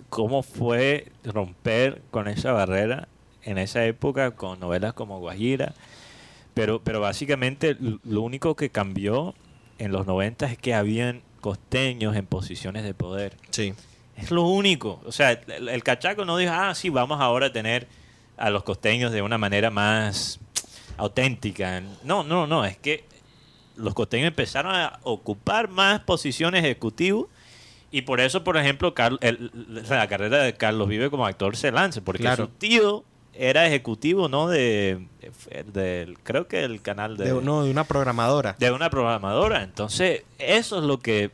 cómo fue romper con esa barrera en esa época con novelas como Guajira. Pero, pero básicamente lo único que cambió en los 90 es que habían costeños en posiciones de poder. sí Es lo único. O sea, el, el cachaco no dijo, ah, sí, vamos ahora a tener a los costeños de una manera más auténtica. No, no, no, es que los costeños empezaron a ocupar más posiciones ejecutivas y por eso, por ejemplo, Carl- el- la carrera de Carlos Vive como actor se lanza, porque Claro. su tío era ejecutivo, ¿no? De, del creo que el canal de, De, no, de una programadora. de una programadora. Entonces, eso es lo que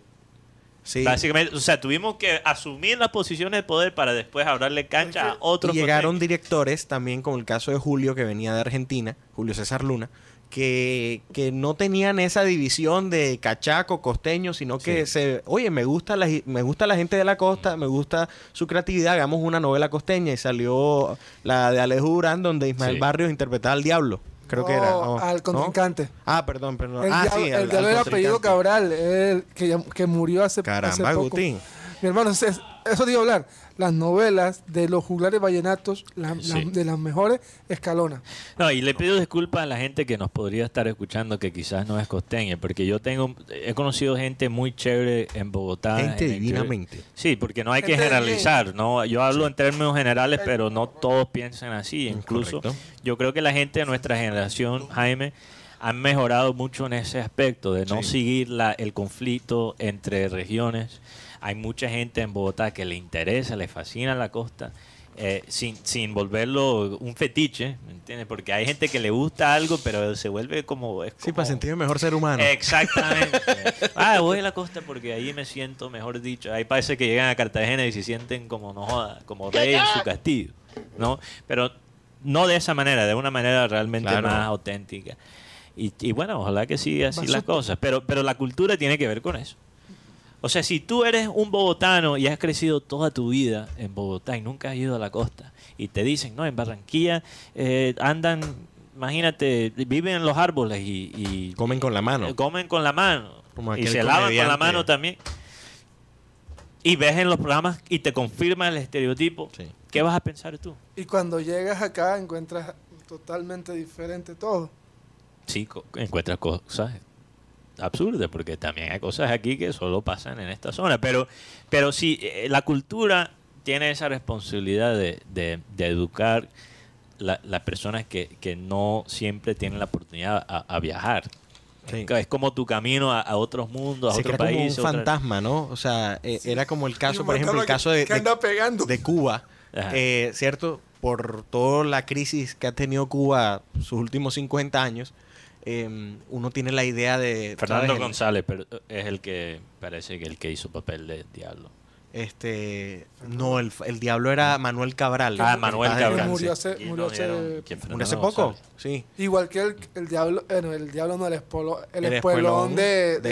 Sí. básicamente, o sea, tuvimos que asumir las posiciones de poder para después abrirle cancha a Y otros. llegaron costeños. directores también, como el caso de Julio, que venía de Argentina, Julio César Luna, que, que no tenían esa división de cachaco, costeño, sino que se, oye, me gusta, la, me gusta la gente de la costa, me gusta su creatividad, hagamos una novela costeña y salió la de Alejo Durán, donde Ismael Sí. Barrios interpretaba al diablo. Creo que era. ¿no? al ¿No? contrincante. Ah, perdón, perdón. El, ah, diablo, sí, el era apellido. Cabral, el que, que murió hace, hace Caramba, poco. Agustín. Mi hermano, es- eso te iba a hablar. Las novelas de los juglares vallenatos, la- de las mejores, Escalona. No, y le pido disculpas a la gente que nos podría estar escuchando que quizás no es costeña, porque yo tengo, he conocido gente muy chévere en Bogotá. Gente en divinamente. Sí, porque no hay que Gente generalizar, ¿no? Yo hablo en términos generales, pero no todos piensan así. Incluso correcto. yo creo que la gente de nuestra generación, Jaime, han mejorado mucho en ese aspecto de no seguir la, el conflicto entre regiones. Hay mucha gente en Bogotá que le interesa, le fascina la costa. eh, sin, sin volverlo un fetiche, ¿me entiendes? Porque hay gente que le gusta algo, pero se vuelve como... es Sí, como- para sentirme mejor ser humano. Exactamente. ah, voy a la costa porque ahí me siento, mejor dicho. Ahí parece que llegan a Cartagena y se sienten como no joda, como rey en su castillo, ¿no? Pero no de esa manera, de una manera realmente Claro. más auténtica. Y, y bueno, ojalá que siga así las cosas. Pero, pero la cultura tiene que ver con eso. O sea, si tú eres un bogotano y has crecido toda tu vida en Bogotá y nunca has ido a la costa y te dicen, no, en Barranquilla eh, andan, imagínate, viven en los árboles y, y- Comen con la mano. eh, comen con la mano Como y se lavan con la mano también. Y ves en los programas y te confirma el estereotipo. Sí. ¿Qué vas a pensar tú? Y cuando llegas acá encuentras totalmente diferente todo. Sí, encuentras cosas absurdas, porque también hay cosas aquí que solo pasan en esta zona. Pero, pero sí, eh, la cultura tiene esa responsabilidad de, de- de educar la- las personas que, que no siempre tienen la oportunidad a, a viajar. Sí. Es como tu camino a, a otros mundos, a Se otros crea como un otra- fantasma, ¿no? O sea, eh, era como el caso, por ejemplo, el caso que- de, que de- anda pegando. de Cuba, eh, ¿cierto? Por toda la crisis que ha tenido Cuba sus últimos 50 años, eh, uno tiene la idea de... Fernando González pero es el que parece que el que hizo papel de diablo. Este, no, el, el diablo era Manuel Cabral. Ah, Manuel Padre Cabral. murió hace- murió hace- dieron que ¿Murió Fernando hace poco? González. Sí. Igual que el, el diablo, eh, no, el diablo no, el, espolo- el, El espuelón espuelón de, Escalona.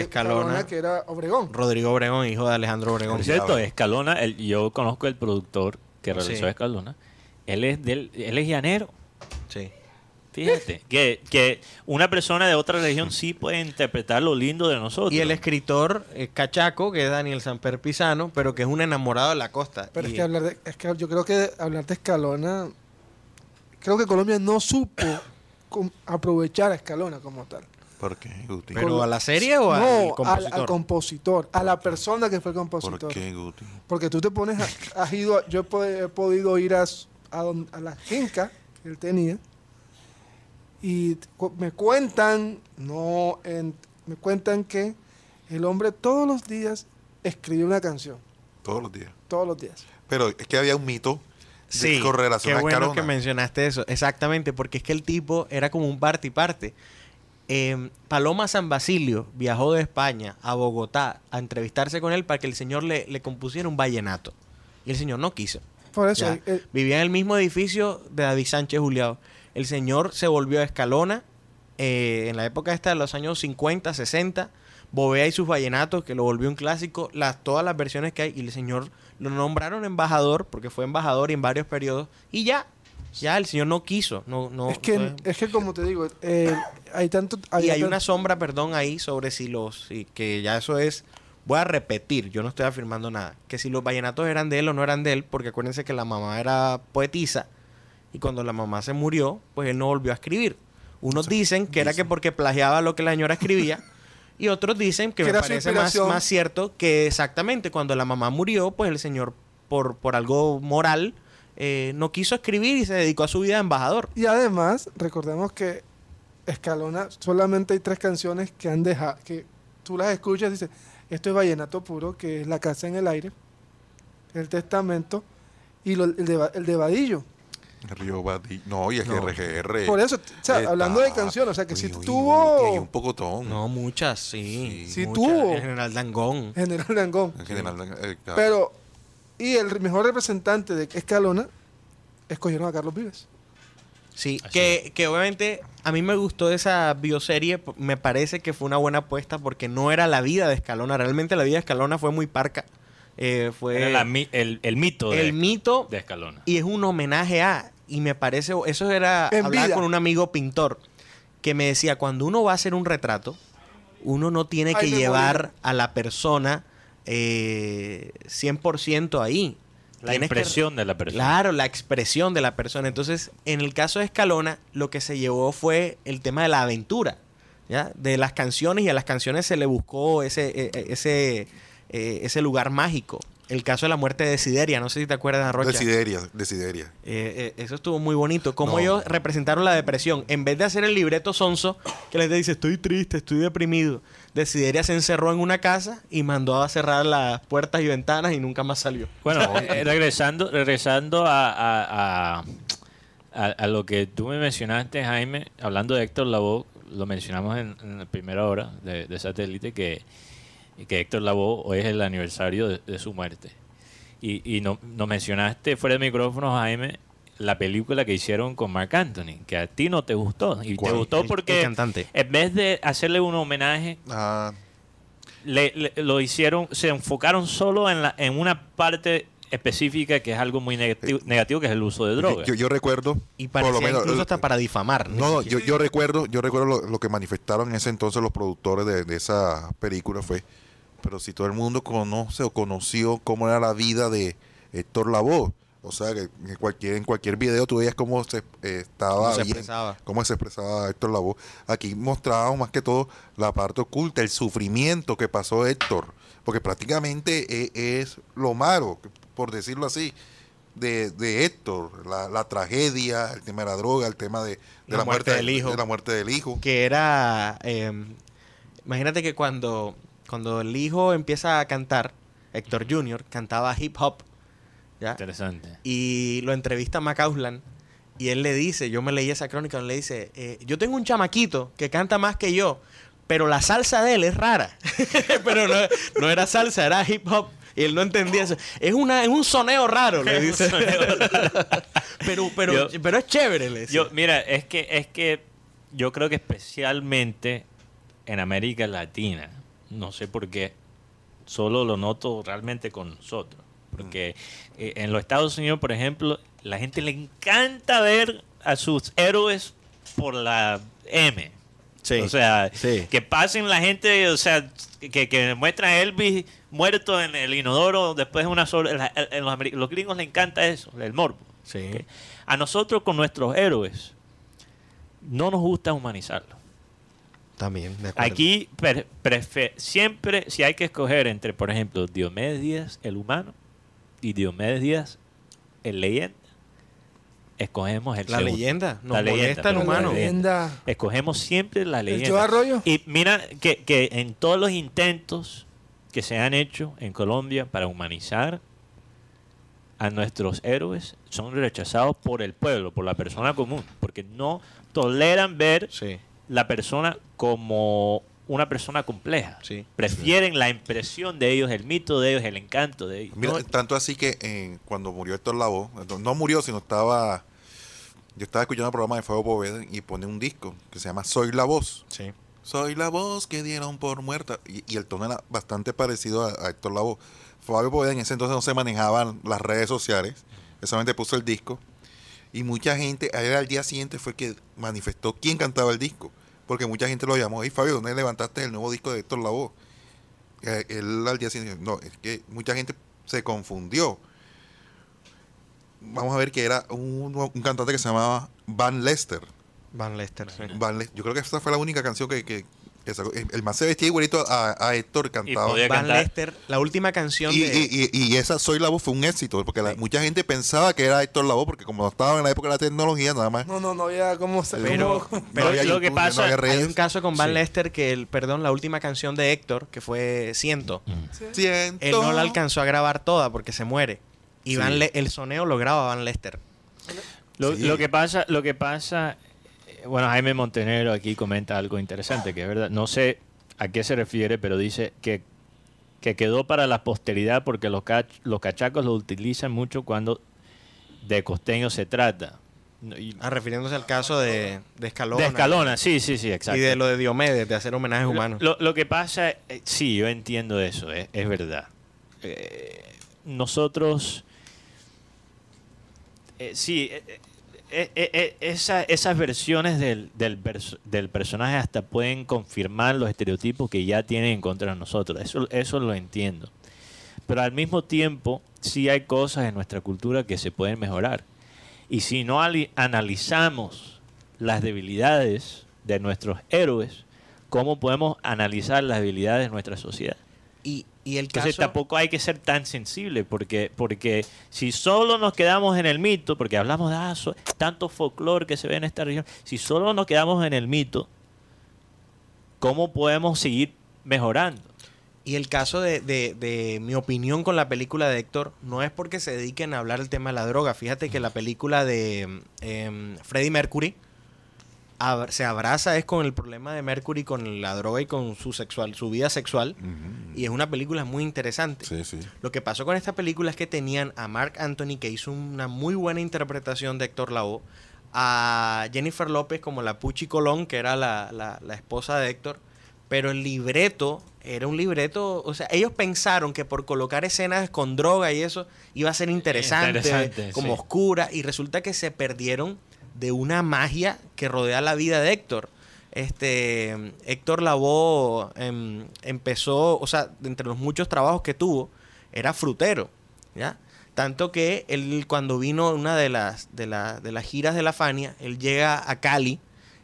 Escalona, que era Obregón. Rodrigo Obregón, hijo de Alejandro Obregón. Por cierto, Escalona, el- yo conozco el productor que realizó Sí. Escalona. Él es del, él es llanero. Fíjate, que, que una persona de otra región sí puede interpretar lo lindo de nosotros. Y el escritor eh, cachaco, que es Daniel Samper Pisano, pero que es un enamorado de la costa. Pero Y- es que hablar de, es que yo creo que hablar de Escalona, creo que Colombia no supo aprovechar a Escalona como tal. ¿Por qué, Guti? ¿Pero a la serie o al no, compositor? al compositor, a la persona que fue el ¿Por compositor. qué, Guti? Porque tú te pones, a- has ido, a- yo he, po- he podido ir a, a, don- a la finca que él tenía y cu- me cuentan, no, en- me cuentan que el hombre todos los días escribía una canción, Todos los días. todos los días. Pero es que había un mito Sí, con relación qué a bueno que mencionaste eso. Exactamente, porque es que el tipo era como un parte y parte. Eh, Paloma San Basilio viajó de España a Bogotá a entrevistarse con él para que el señor le, le compusiera un vallenato. Y el señor no quiso. Por eso, eh, Vivía en el mismo edificio de David Sánchez Juliado. El señor se volvió a Escalona eh, en la época esta de los años 50, 60. Bovea y sus vallenatos, que lo volvió un clásico. Las, todas las versiones que hay. Y el señor lo nombraron embajador, porque fue embajador en varios periodos. Y ya, ya el señor no quiso. No, no, es, que, es que como te digo, eh, hay tanto... y hay una sombra, perdón, ahí sobre si los. si- que ya eso es. Voy a repetir, yo no estoy afirmando nada. Que si los vallenatos eran de él o no eran de él, porque acuérdense que la mamá era poetisa. Y cuando la mamá se murió, pues él no volvió a escribir. Unos dicen que era que porque plagiaba lo que la señora escribía. y otros dicen que, Que me parece más, más cierto que exactamente cuando la mamá murió, pues el señor, por, por algo moral, eh, no quiso escribir y se dedicó a su vida de embajador. Y además, recordemos que Escalona, solamente hay tres canciones que han dejado, que tú las escuchas y dices, esto es Vallenato Puro, que es La Casa en el Aire, El Testamento y lo- el, de, el de Vadillo. Río Badi- No, y es No. RGR. Por eso, o sea, Está- hablando de canciones, o sea, que sí Uy, uy, tuvo- uy, y un pocotón. No, muchas, sí. Sí muchas. tuvo. El General Dangón. General Dangón. En general, eh, claro. Pero, y el mejor representante de Escalona, escogieron a Carlos Vives. Sí, que, que obviamente a mí me gustó esa bioserie. Me parece que fue una buena apuesta porque no era la vida de Escalona. Realmente la vida de Escalona fue muy parca. Eh, fue Era la el, el mito de, el mito de Escalona. y es un homenaje a. Y me parece, eso era En hablar vida. con un amigo pintor que me decía, cuando uno va a hacer un retrato, uno no tiene Ay, que llevar a la persona eh, 100% ahí. La Tienes que- impresión de la persona. Claro, la expresión de la persona. Entonces, en el caso de Escalona, lo que se llevó fue el tema de la aventura, ¿ya? De las canciones y a las canciones se le buscó ese, eh, ese, eh, ese lugar mágico. El caso de la muerte de Sideria, no sé si te acuerdas, Rocha. Desideria, Desideria. Eh, eh, eso estuvo muy bonito. Cómo No. ellos representaron la depresión. En vez de hacer el libreto sonso, que les dice, estoy triste, estoy deprimido. Desideria se encerró en una casa y mandó a cerrar las puertas y ventanas y nunca más salió. Bueno, eh, regresando, regresando a, a, a- a- a lo que tú me mencionaste, Jaime, hablando de Héctor Lavoe, lo mencionamos en, en la primera hora de, de satélite, que, que Héctor Lavoe hoy es el aniversario de, de su muerte. Y, y no, nos mencionaste fuera de micrófono, Jaime, la película que hicieron con Mark Anthony, que a ti no te gustó. Y te gustó porque el cantante. en vez de hacerle un homenaje, Ah, le, le- lo hicieron, se enfocaron solo en, la, en una parte específica que es algo muy negativo, negativo que es el uso de drogas. yo, yo recuerdo. Y por lo menos, incluso hasta para difamar. No, no, yo, yo recuerdo, yo recuerdo lo, lo que manifestaron en ese entonces los productores de, de esa película fue, pero si todo el mundo conoce o conoció cómo era la vida de Héctor Lavoe, o sea que en cualquier, en cualquier video tú veías cómo se eh, estaba Cómo se bien, expresaba. cómo se expresaba Héctor Lavoe. Aquí mostrábamos más que todo la parte oculta, el sufrimiento que pasó Héctor, porque prácticamente e- es, lo malo, por decirlo así, de, de Héctor, la, la tragedia, el tema de la droga, el tema de, de La muerte del hijo. de la muerte del hijo. que era eh, imagínate que cuando cuando el hijo empieza a cantar Héctor Jr. cantaba hip hop ¿ya? Interesante. y lo entrevista Macauslan y él le dice yo me leí esa crónica le dice eh, yo tengo un chamaquito que canta más que yo pero la salsa de él es rara pero no, no era salsa era hip hop y él no entendía eso. Es, una, es un soneo raro, le dice. pero, pero, Yo- pero es chévere, le dice. Yo, mira, es que, es que yo creo que especialmente en América Latina, no sé por qué, solo lo noto realmente con nosotros. Porque eh, en los Estados Unidos, por ejemplo, la gente le encanta ver a sus héroes por la M. Sí, O sea, sí. que pasen la gente, o sea, que, que muestran a Elvis muerto en el inodoro después de una sola... la- en los, gringos les encanta eso, el morbo. A nosotros con nuestros héroes no nos gusta humanizarlos. También, de acuerdo. Aquí pre- prefe- siempre, si hay que escoger entre, por ejemplo, Diomedes Díaz, el humano, y Diomedes Díaz, el leyenda, escogemos el La segundo. leyenda. Nos La leyenda, molesta el humano. la leyenda. Escogemos siempre la leyenda. Arroyo? Y mira que, que en todos los intentos que se han hecho en Colombia para humanizar a nuestros héroes son rechazados por el pueblo, por la persona común, porque no toleran ver Sí. La persona como una persona compleja. Sí. Prefieren la impresión de ellos, el mito de ellos, el encanto de ellos. Mira, No- tanto así que eh, cuando murió Héctor Lavoe, no- no murió, sino estaba. Yo estaba escuchando el programa de Fuego Poveda y pone un disco que se llama Soy la Voz. Sí. Soy la voz que dieron por muerta. Y, y el tono era bastante parecido a, a Héctor Lavoe. Fabio Poveda en ese entonces no se manejaban las redes sociales. Él solamente puso el disco. Y mucha gente, al día siguiente fue que manifestó quién cantaba el disco. Porque mucha gente lo llamó. Y Fabio, ¿dónde levantaste el nuevo disco de Héctor Lavoe? Eh, él al día siguiente, no, es que mucha gente se confundió. Vamos a ver que era un, un cantante que se llamaba Van Lester. Van Lester. sí. Van Les- yo creo que esa fue la única canción que, que El man se vestía igualito a, a Héctor, cantaba. podía- Van. Lester, la última canción Y, de... y- y- y esa Soy la voz fue un éxito, porque la- mucha gente pensaba que era Héctor Lavoe, porque como no estaba en la época de la tecnología, nada más. No, no, no había cómo se Pero- no pero había lo que pasa- no había Hay un caso con Van Sí. Lester que, el, perdón, la última canción de Héctor, que fue Ciento, Siento. él no la alcanzó a grabar toda porque se muere. Y Sí. Van Le- el soneo lo graba Van Lester. Lo, Sí. lo que pasa, lo que pasa, bueno, Jaime Montenegro aquí comenta algo interesante, que es verdad, no sé a qué se refiere, pero dice que, que quedó para la posteridad porque los, cach- los cachacos lo utilizan mucho cuando de costeño se trata. Y- Ah, refiriéndose al caso de, de Escalona. de Escalona, sí, sí, sí, exacto. Y de lo de Diomedes, de hacer homenajes humanos. Lo, lo que pasa, eh, sí, yo entiendo eso, es, es verdad. Eh, nosotros, eh, sí, eh, eh, esa- esas versiones del, del, perso- del personaje hasta pueden confirmar los estereotipos que ya tienen en contra de nosotros. Eso, lo entiendo. Pero al mismo tiempo, sí hay cosas en nuestra cultura que se pueden mejorar. Y si no ali- analizamos las debilidades de nuestros héroes, ¿cómo podemos analizar las debilidades de nuestra sociedad? Y el Entonces caso... tampoco hay que ser tan sensible, porque, porque si solo nos quedamos en el mito, porque hablamos de ah, so- tanto folclore que se ve en esta región, si solo nos quedamos en el mito, ¿cómo podemos seguir mejorando? Y el caso de, de- de mi opinión con la película de Héctor no es porque se dediquen a hablar del tema de la droga. Fíjate que la película de em, Freddie Mercury ab- se abraza es con el problema de Mercury con la droga y con su sexual, su vida sexual. Y es una película muy interesante. Sí, sí. Lo que pasó con esta película es que tenían a Mark Anthony, que hizo una muy buena interpretación de Héctor Lavoe, a Jennifer López como la Puchi Colón, que era la, la- la esposa de Héctor, pero el libreto era un libreto, o sea, ellos pensaron que por colocar escenas con droga y eso iba a ser interesante, Interesante, como sí. oscura, y resulta que se perdieron de una magia que rodea la vida de Héctor. Este Héctor Lavoe em, empezó, o sea, entre los muchos trabajos que tuvo, era frutero, ¿ya? Tanto que él cuando vino una de las, de, la- de las giras de la Fania, él llega a Cali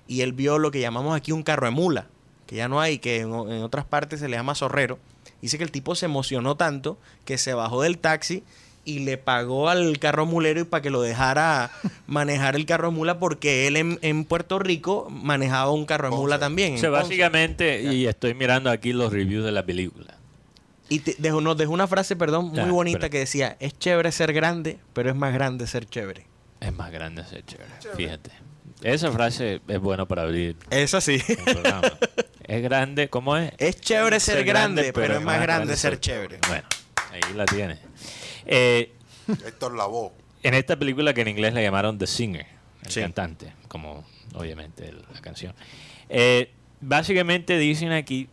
y él vio lo que llamamos aquí un carro de mula, que ya no hay, que en, en otras partes se le llama zorrero. Dice que el tipo se emocionó tanto que se bajó del taxi y le pagó al carro mulero y para que lo dejara manejar el carro de mula porque él en, en Puerto Rico manejaba un carro de mula también. O sea, básicamente, y estoy mirando aquí los reviews de la película. Y te- dejó, nos dejó una frase, perdón, muy Ya, bonita que decía, es chévere ser grande, pero es más grande ser chévere. Es más grande ser chévere, fíjate. Esa frase es buena para abrir Eso sí. es grande, ¿cómo es? Es chévere ser, grande, pero, es más grande ser chévere. Bueno, ahí la tienes. Eh, Héctor Lavoe. en esta película que en inglés le llamaron The Singer, el Sí. cantante, como obviamente el- la canción. Eh, básicamente dicen aquí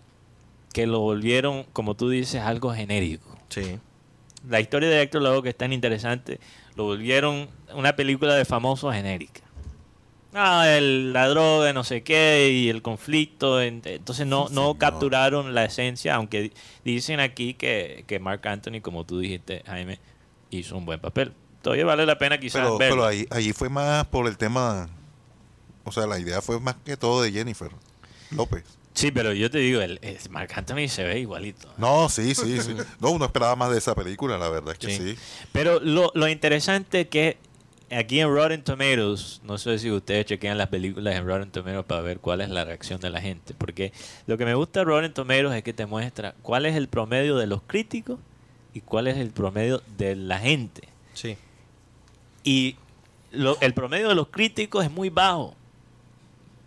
que lo volvieron, como tú dices, algo genérico. Sí. La historia de Héctor Lavoe, que es tan interesante, lo volvieron una película de famosos genérica. Ah, el- la droga, no sé qué, y el conflicto. en- Entonces no, Sí, no señor. capturaron la esencia, aunque di- dicen aquí que, que Mark Anthony, como tú dijiste, Jaime, hizo un buen papel. Todavía vale la pena quizás Pero, verlo. pero ahí, ahí fue más por el tema. O sea, la idea fue más que todo de Jennifer López. Sí, pero yo te digo, el, el Mark Anthony se ve igualito. No, sí, sí, sí. No, uno esperaba más de esa película, la verdad es que Sí. sí. Pero lo, lo interesante que aquí en Rotten Tomatoes, no sé si ustedes chequean las películas en Rotten Tomatoes para ver cuál es la reacción de la gente, porque lo que me gusta de Rotten Tomatoes es que te muestra cuál es el promedio de los críticos y cuál es el promedio de la gente. Sí. Y lo- el promedio de los críticos es muy bajo,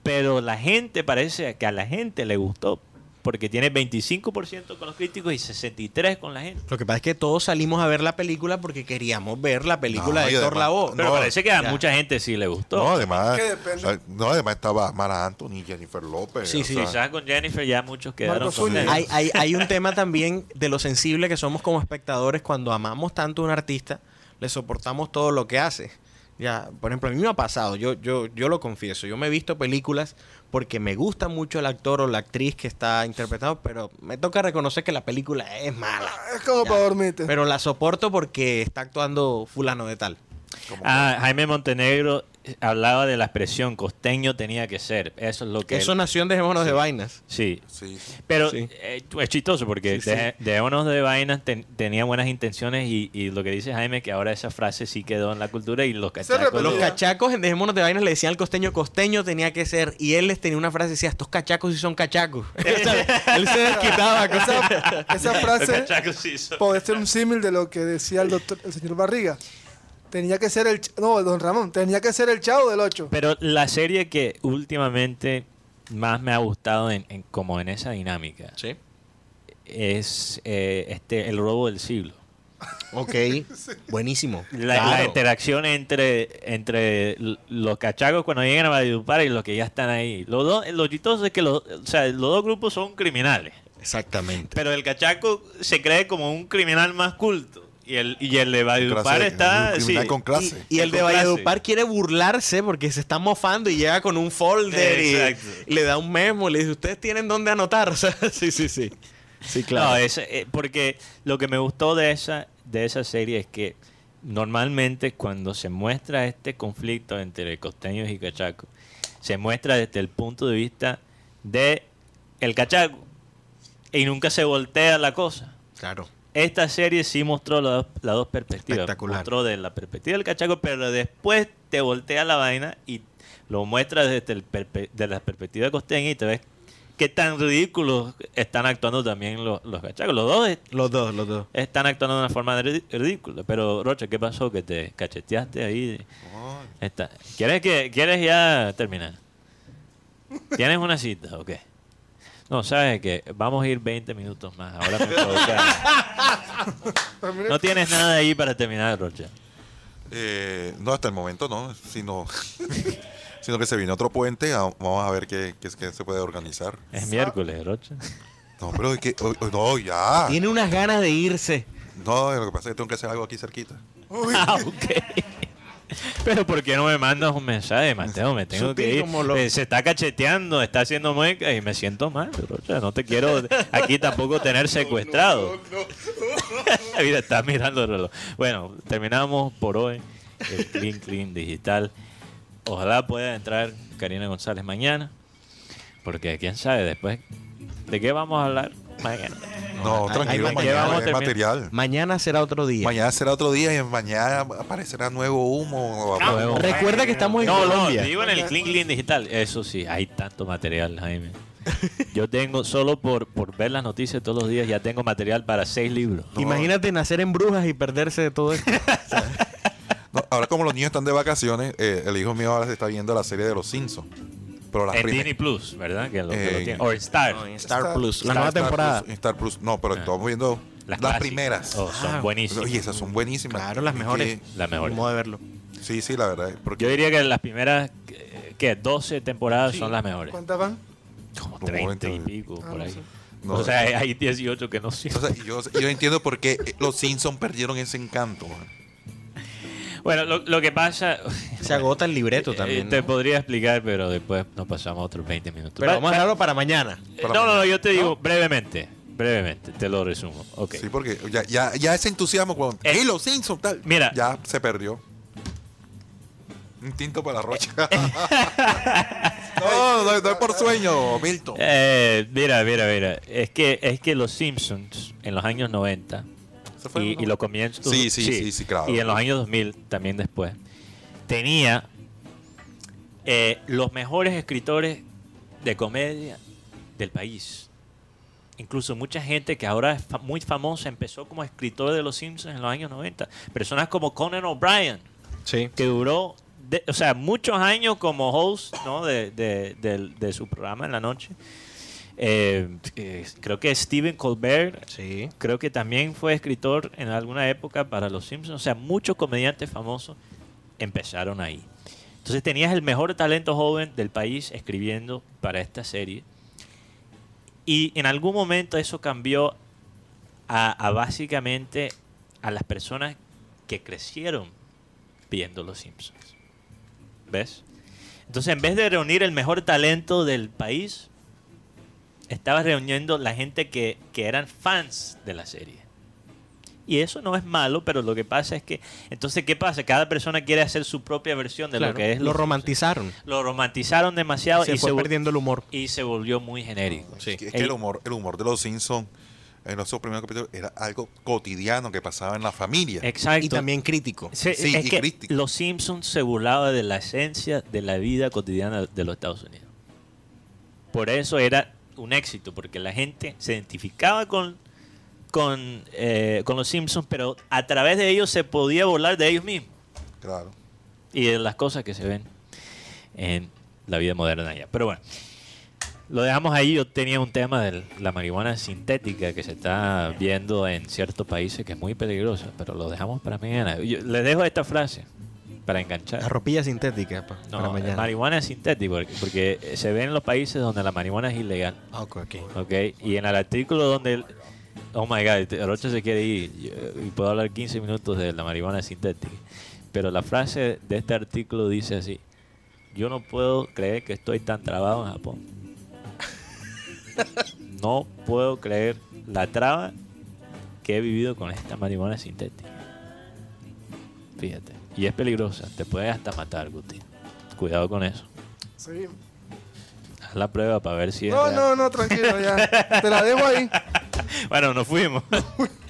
pero la gente parece que a la gente le gustó, porque tiene 25% con los críticos y 63% con la gente. Lo que pasa es que todos salimos a ver la película porque queríamos ver la película No, de Héctor Lavoe. Pero No, parece que a ya. mucha gente sí le gustó. No, además, o sea, no, además estaba Mara Anthony, Jennifer López. Sí, sí. sea, Quizás con Jennifer ya muchos quedaron con. Hay, hay, hay un tema también de lo sensible que somos como espectadores cuando amamos tanto a un artista, le soportamos todo lo que hace. Ya, por ejemplo, a mí me ha pasado, yo, yo, yo lo confieso, yo me he visto películas porque me gusta mucho el actor o la actriz que está interpretando, pero me toca reconocer que la película es mala. Es como Ya. para dormirte. Pero la soporto porque está actuando fulano de tal. como- Ah, Jaime Montenegro hablaba de la expresión costeño tenía que ser. Eso es lo que... Eso él- nació en Dejémonos de Vainas. Sí, Sí, sí. pero Sí. eh, es chistoso porque Sí, sí. de, Dejémonos de vainas ten- tenía buenas intenciones y, y lo que dice Jaime que ahora esa frase sí quedó en la cultura y los cachacos... Los lo- cachacos en Dejémonos de Vainas le decían al costeño, costeño tenía que ser. Y él les tenía una frase, decía, estos cachacos sí son cachacos. Él se desquitaba. esa- Esa frase sí puede ser un símil de lo que decía el doctor, el señor Barriga. Tenía que ser el... No, el don Ramón. Tenía que ser el chavo del 8. Pero la serie que últimamente más me ha gustado en, en- como en esa dinámica Sí. es eh, este el robo del siglo. Ok, buenísimo. La, la Claro. interacción entre, entre los cachacos cuando llegan a Valledupar y los que ya están ahí. Los dos, lo chistoso es que los, o sea, los dos grupos son criminales. Exactamente. Pero el cachaco se cree como un criminal más culto. Y el, y el de Valledupar Clase- está... sí. con clase. Y el de. Valledupar quiere burlarse porque se está mofando y llega con un folder y, Exacto. y le da un memo. Le dice, ¿ustedes tienen dónde anotar? O sea, sí, sí, sí. Sí, claro. No, es, eh, porque lo que me gustó de esa, de esa serie es que normalmente cuando se muestra este conflicto entre costeños y cachacos, se muestra desde el punto de vista de el cachaco y nunca se voltea la cosa. claro. Esta serie sí mostró las dos, las dos perspectivas. Espectacular. Mostró de la perspectiva del cachaco, pero después te voltea la vaina y lo muestra desde el perpe- de la perspectiva costeña y te ves qué tan ridículos están actuando también los, los cachacos. Los dos Los dos, los dos. están actuando de una forma ri- ridícula. Pero, Rocha, ¿qué pasó? Que te cacheteaste ahí. Está. ¿Quieres, que, ¿Quieres ya terminar? ¿Tienes una cita o qué? No, sabes que vamos a ir 20 minutos más. Ahora me provoca. No tienes nada ahí para terminar, Rocha. Eh, no, hasta el momento no, sino, sino que se viene otro puente. Vamos a ver qué, qué, es- qué se puede organizar. Es miércoles, Rocha. No, pero es que, oh, oh, no, ya. Tiene unas ganas de irse. No, lo que pasa es que tengo que hacer algo aquí cerquita. Ah, ok. Pero ¿por qué no me mandas un mensaje, Mateo? Me tengo Sutil que ir. lo- Eh, se está cacheteando, está haciendo muecas y me siento mal, Rocha. No te quiero aquí tampoco tener secuestrado. Mira, está mirando el reloj. Bueno, terminamos por hoy el Clean Clean Digital. Ojalá pueda entrar Karina González mañana, porque quién sabe después de qué vamos a hablar mañana. No, tranquilo, mañana terminar. material. Mañana será otro día. Mañana será otro día y mañana aparecerá nuevo humo. Recuerda que estamos en No, no, Colombia. digo en el Clean Clean Digital. Eso sí, hay tanto material, Jaime. Yo tengo, solo por, por ver las noticias todos los días, ya tengo material para seis libros. Imagínate nacer en Brujas y perderse de todo esto. No, ahora como los niños están de vacaciones, eh, el hijo mío ahora se está viendo la serie de los Simpsons. Pero las En Disney Plus, ¿verdad? Que lo, que lo Eh, tienen. O en Star. No, en Star Star- Plus. La Star- nueva Star temporada. Plus, Star Plus, no, pero estamos viendo las, clásicas. primeras. Oh, son Ah, buenísimas. Oye, esas son buenísimas. Claro, las mejores. Sí, Las mejores. Modo de verlo. Sí, sí, la verdad. Porque Yo diría que las primeras, eh, ¿qué? 12 temporadas son las mejores. ¿Cuántas van? Como No, 30 y pico, Ah, por no ahí. sé. No, o sea, hay- hay 18 que no o sirven. sea, yo, yo entiendo por qué eh, los Simpsons perdieron ese encanto. man. Bueno, lo, lo que pasa... Se agota el libreto eh, también. te ¿no? podría explicar, pero después nos pasamos otros 20 minutos. Pero Va- vamos a dejarlo para mañana. Eh, No, no, no, yo te digo brevemente, brevemente, te lo resumo. Ok. Sí, porque ya, ya, ya ese entusiasmo cuando. Eh, ¡Hey, los Simpsons! Tal, mira. Ya se perdió. Un tinto para la rocha. no, no, no es por sueño, Milton. Eh, mira, mira, mira. Es que, es que los Simpsons en los años 90 ¿Se fue, y, y los comienzos. Sí, sí, sí, sí, claro. Y en los años 2000 también después. Tenía eh, los mejores escritores de comedia del país. Incluso mucha gente que ahora es fa- muy famosa empezó como escritor de Los Simpsons en los años 90. Personas como Conan O'Brien, Sí. que duró, de- o sea, muchos años como host ¿no? de, de su programa en la noche. Eh, eh, creo que Stephen Colbert, Sí. creo que también fue escritor en alguna época para Los Simpsons. O sea, muchos comediantes famosos empezaron ahí. Entonces tenías el mejor talento joven del país escribiendo para esta serie. Y en algún momento eso cambió a, a básicamente a las personas que crecieron viendo Los Simpsons. ¿Ves? Entonces, en vez de reunir el mejor talento del país, estaba reuniendo la gente que, que eran fans de la serie. Y eso no es malo, pero lo que pasa es que, entonces, ¿qué pasa? Cada persona quiere hacer su propia versión de Claro, lo que es. lo los romantizaron. Lo romantizaron demasiado Se y, fue se, perdiendo el humor. y se volvió muy genérico. Es que, es que el, humor, el humor de los Simpsons en esos primeros capítulos era algo cotidiano que pasaba en la familia. Exacto. Y también crítico. Se- Sí, es y que crítico. los Simpsons se burlaban de la esencia de la vida cotidiana de los Estados Unidos. Por eso era un éxito, porque la gente se identificaba con, con, eh, con los Simpsons, pero a través de ellos se podía burlar de ellos mismos Claro. y de las cosas que se ven en la vida moderna ya. Pero bueno, lo dejamos ahí. Yo tenía un tema de la marihuana sintética que se está viendo en ciertos países que es muy peligrosa, pero lo dejamos para mañana. Yo les dejo esta frase para La enganchar. ropilla sintética pa- para No, mañana. marihuana es sintético porque, se ve en los países donde la marihuana es ilegal. Ah, ok, ok. ¿ok? Y en el artículo donde... el- oh my God, el Rocha se quiere ir y puedo hablar 15 minutos de la marihuana sintética. Pero la frase de este artículo dice así. Yo no puedo creer que estoy tan trabado en Japón. No puedo creer la traba que he vivido con esta marihuana sintética. Fíjate. Y es peligrosa, te puede hasta matar, Guti. Cuidado con eso. Sí. Haz la prueba para ver si es. No, no, no, tranquilo, ya. te la dejo ahí. Bueno, nos fuimos.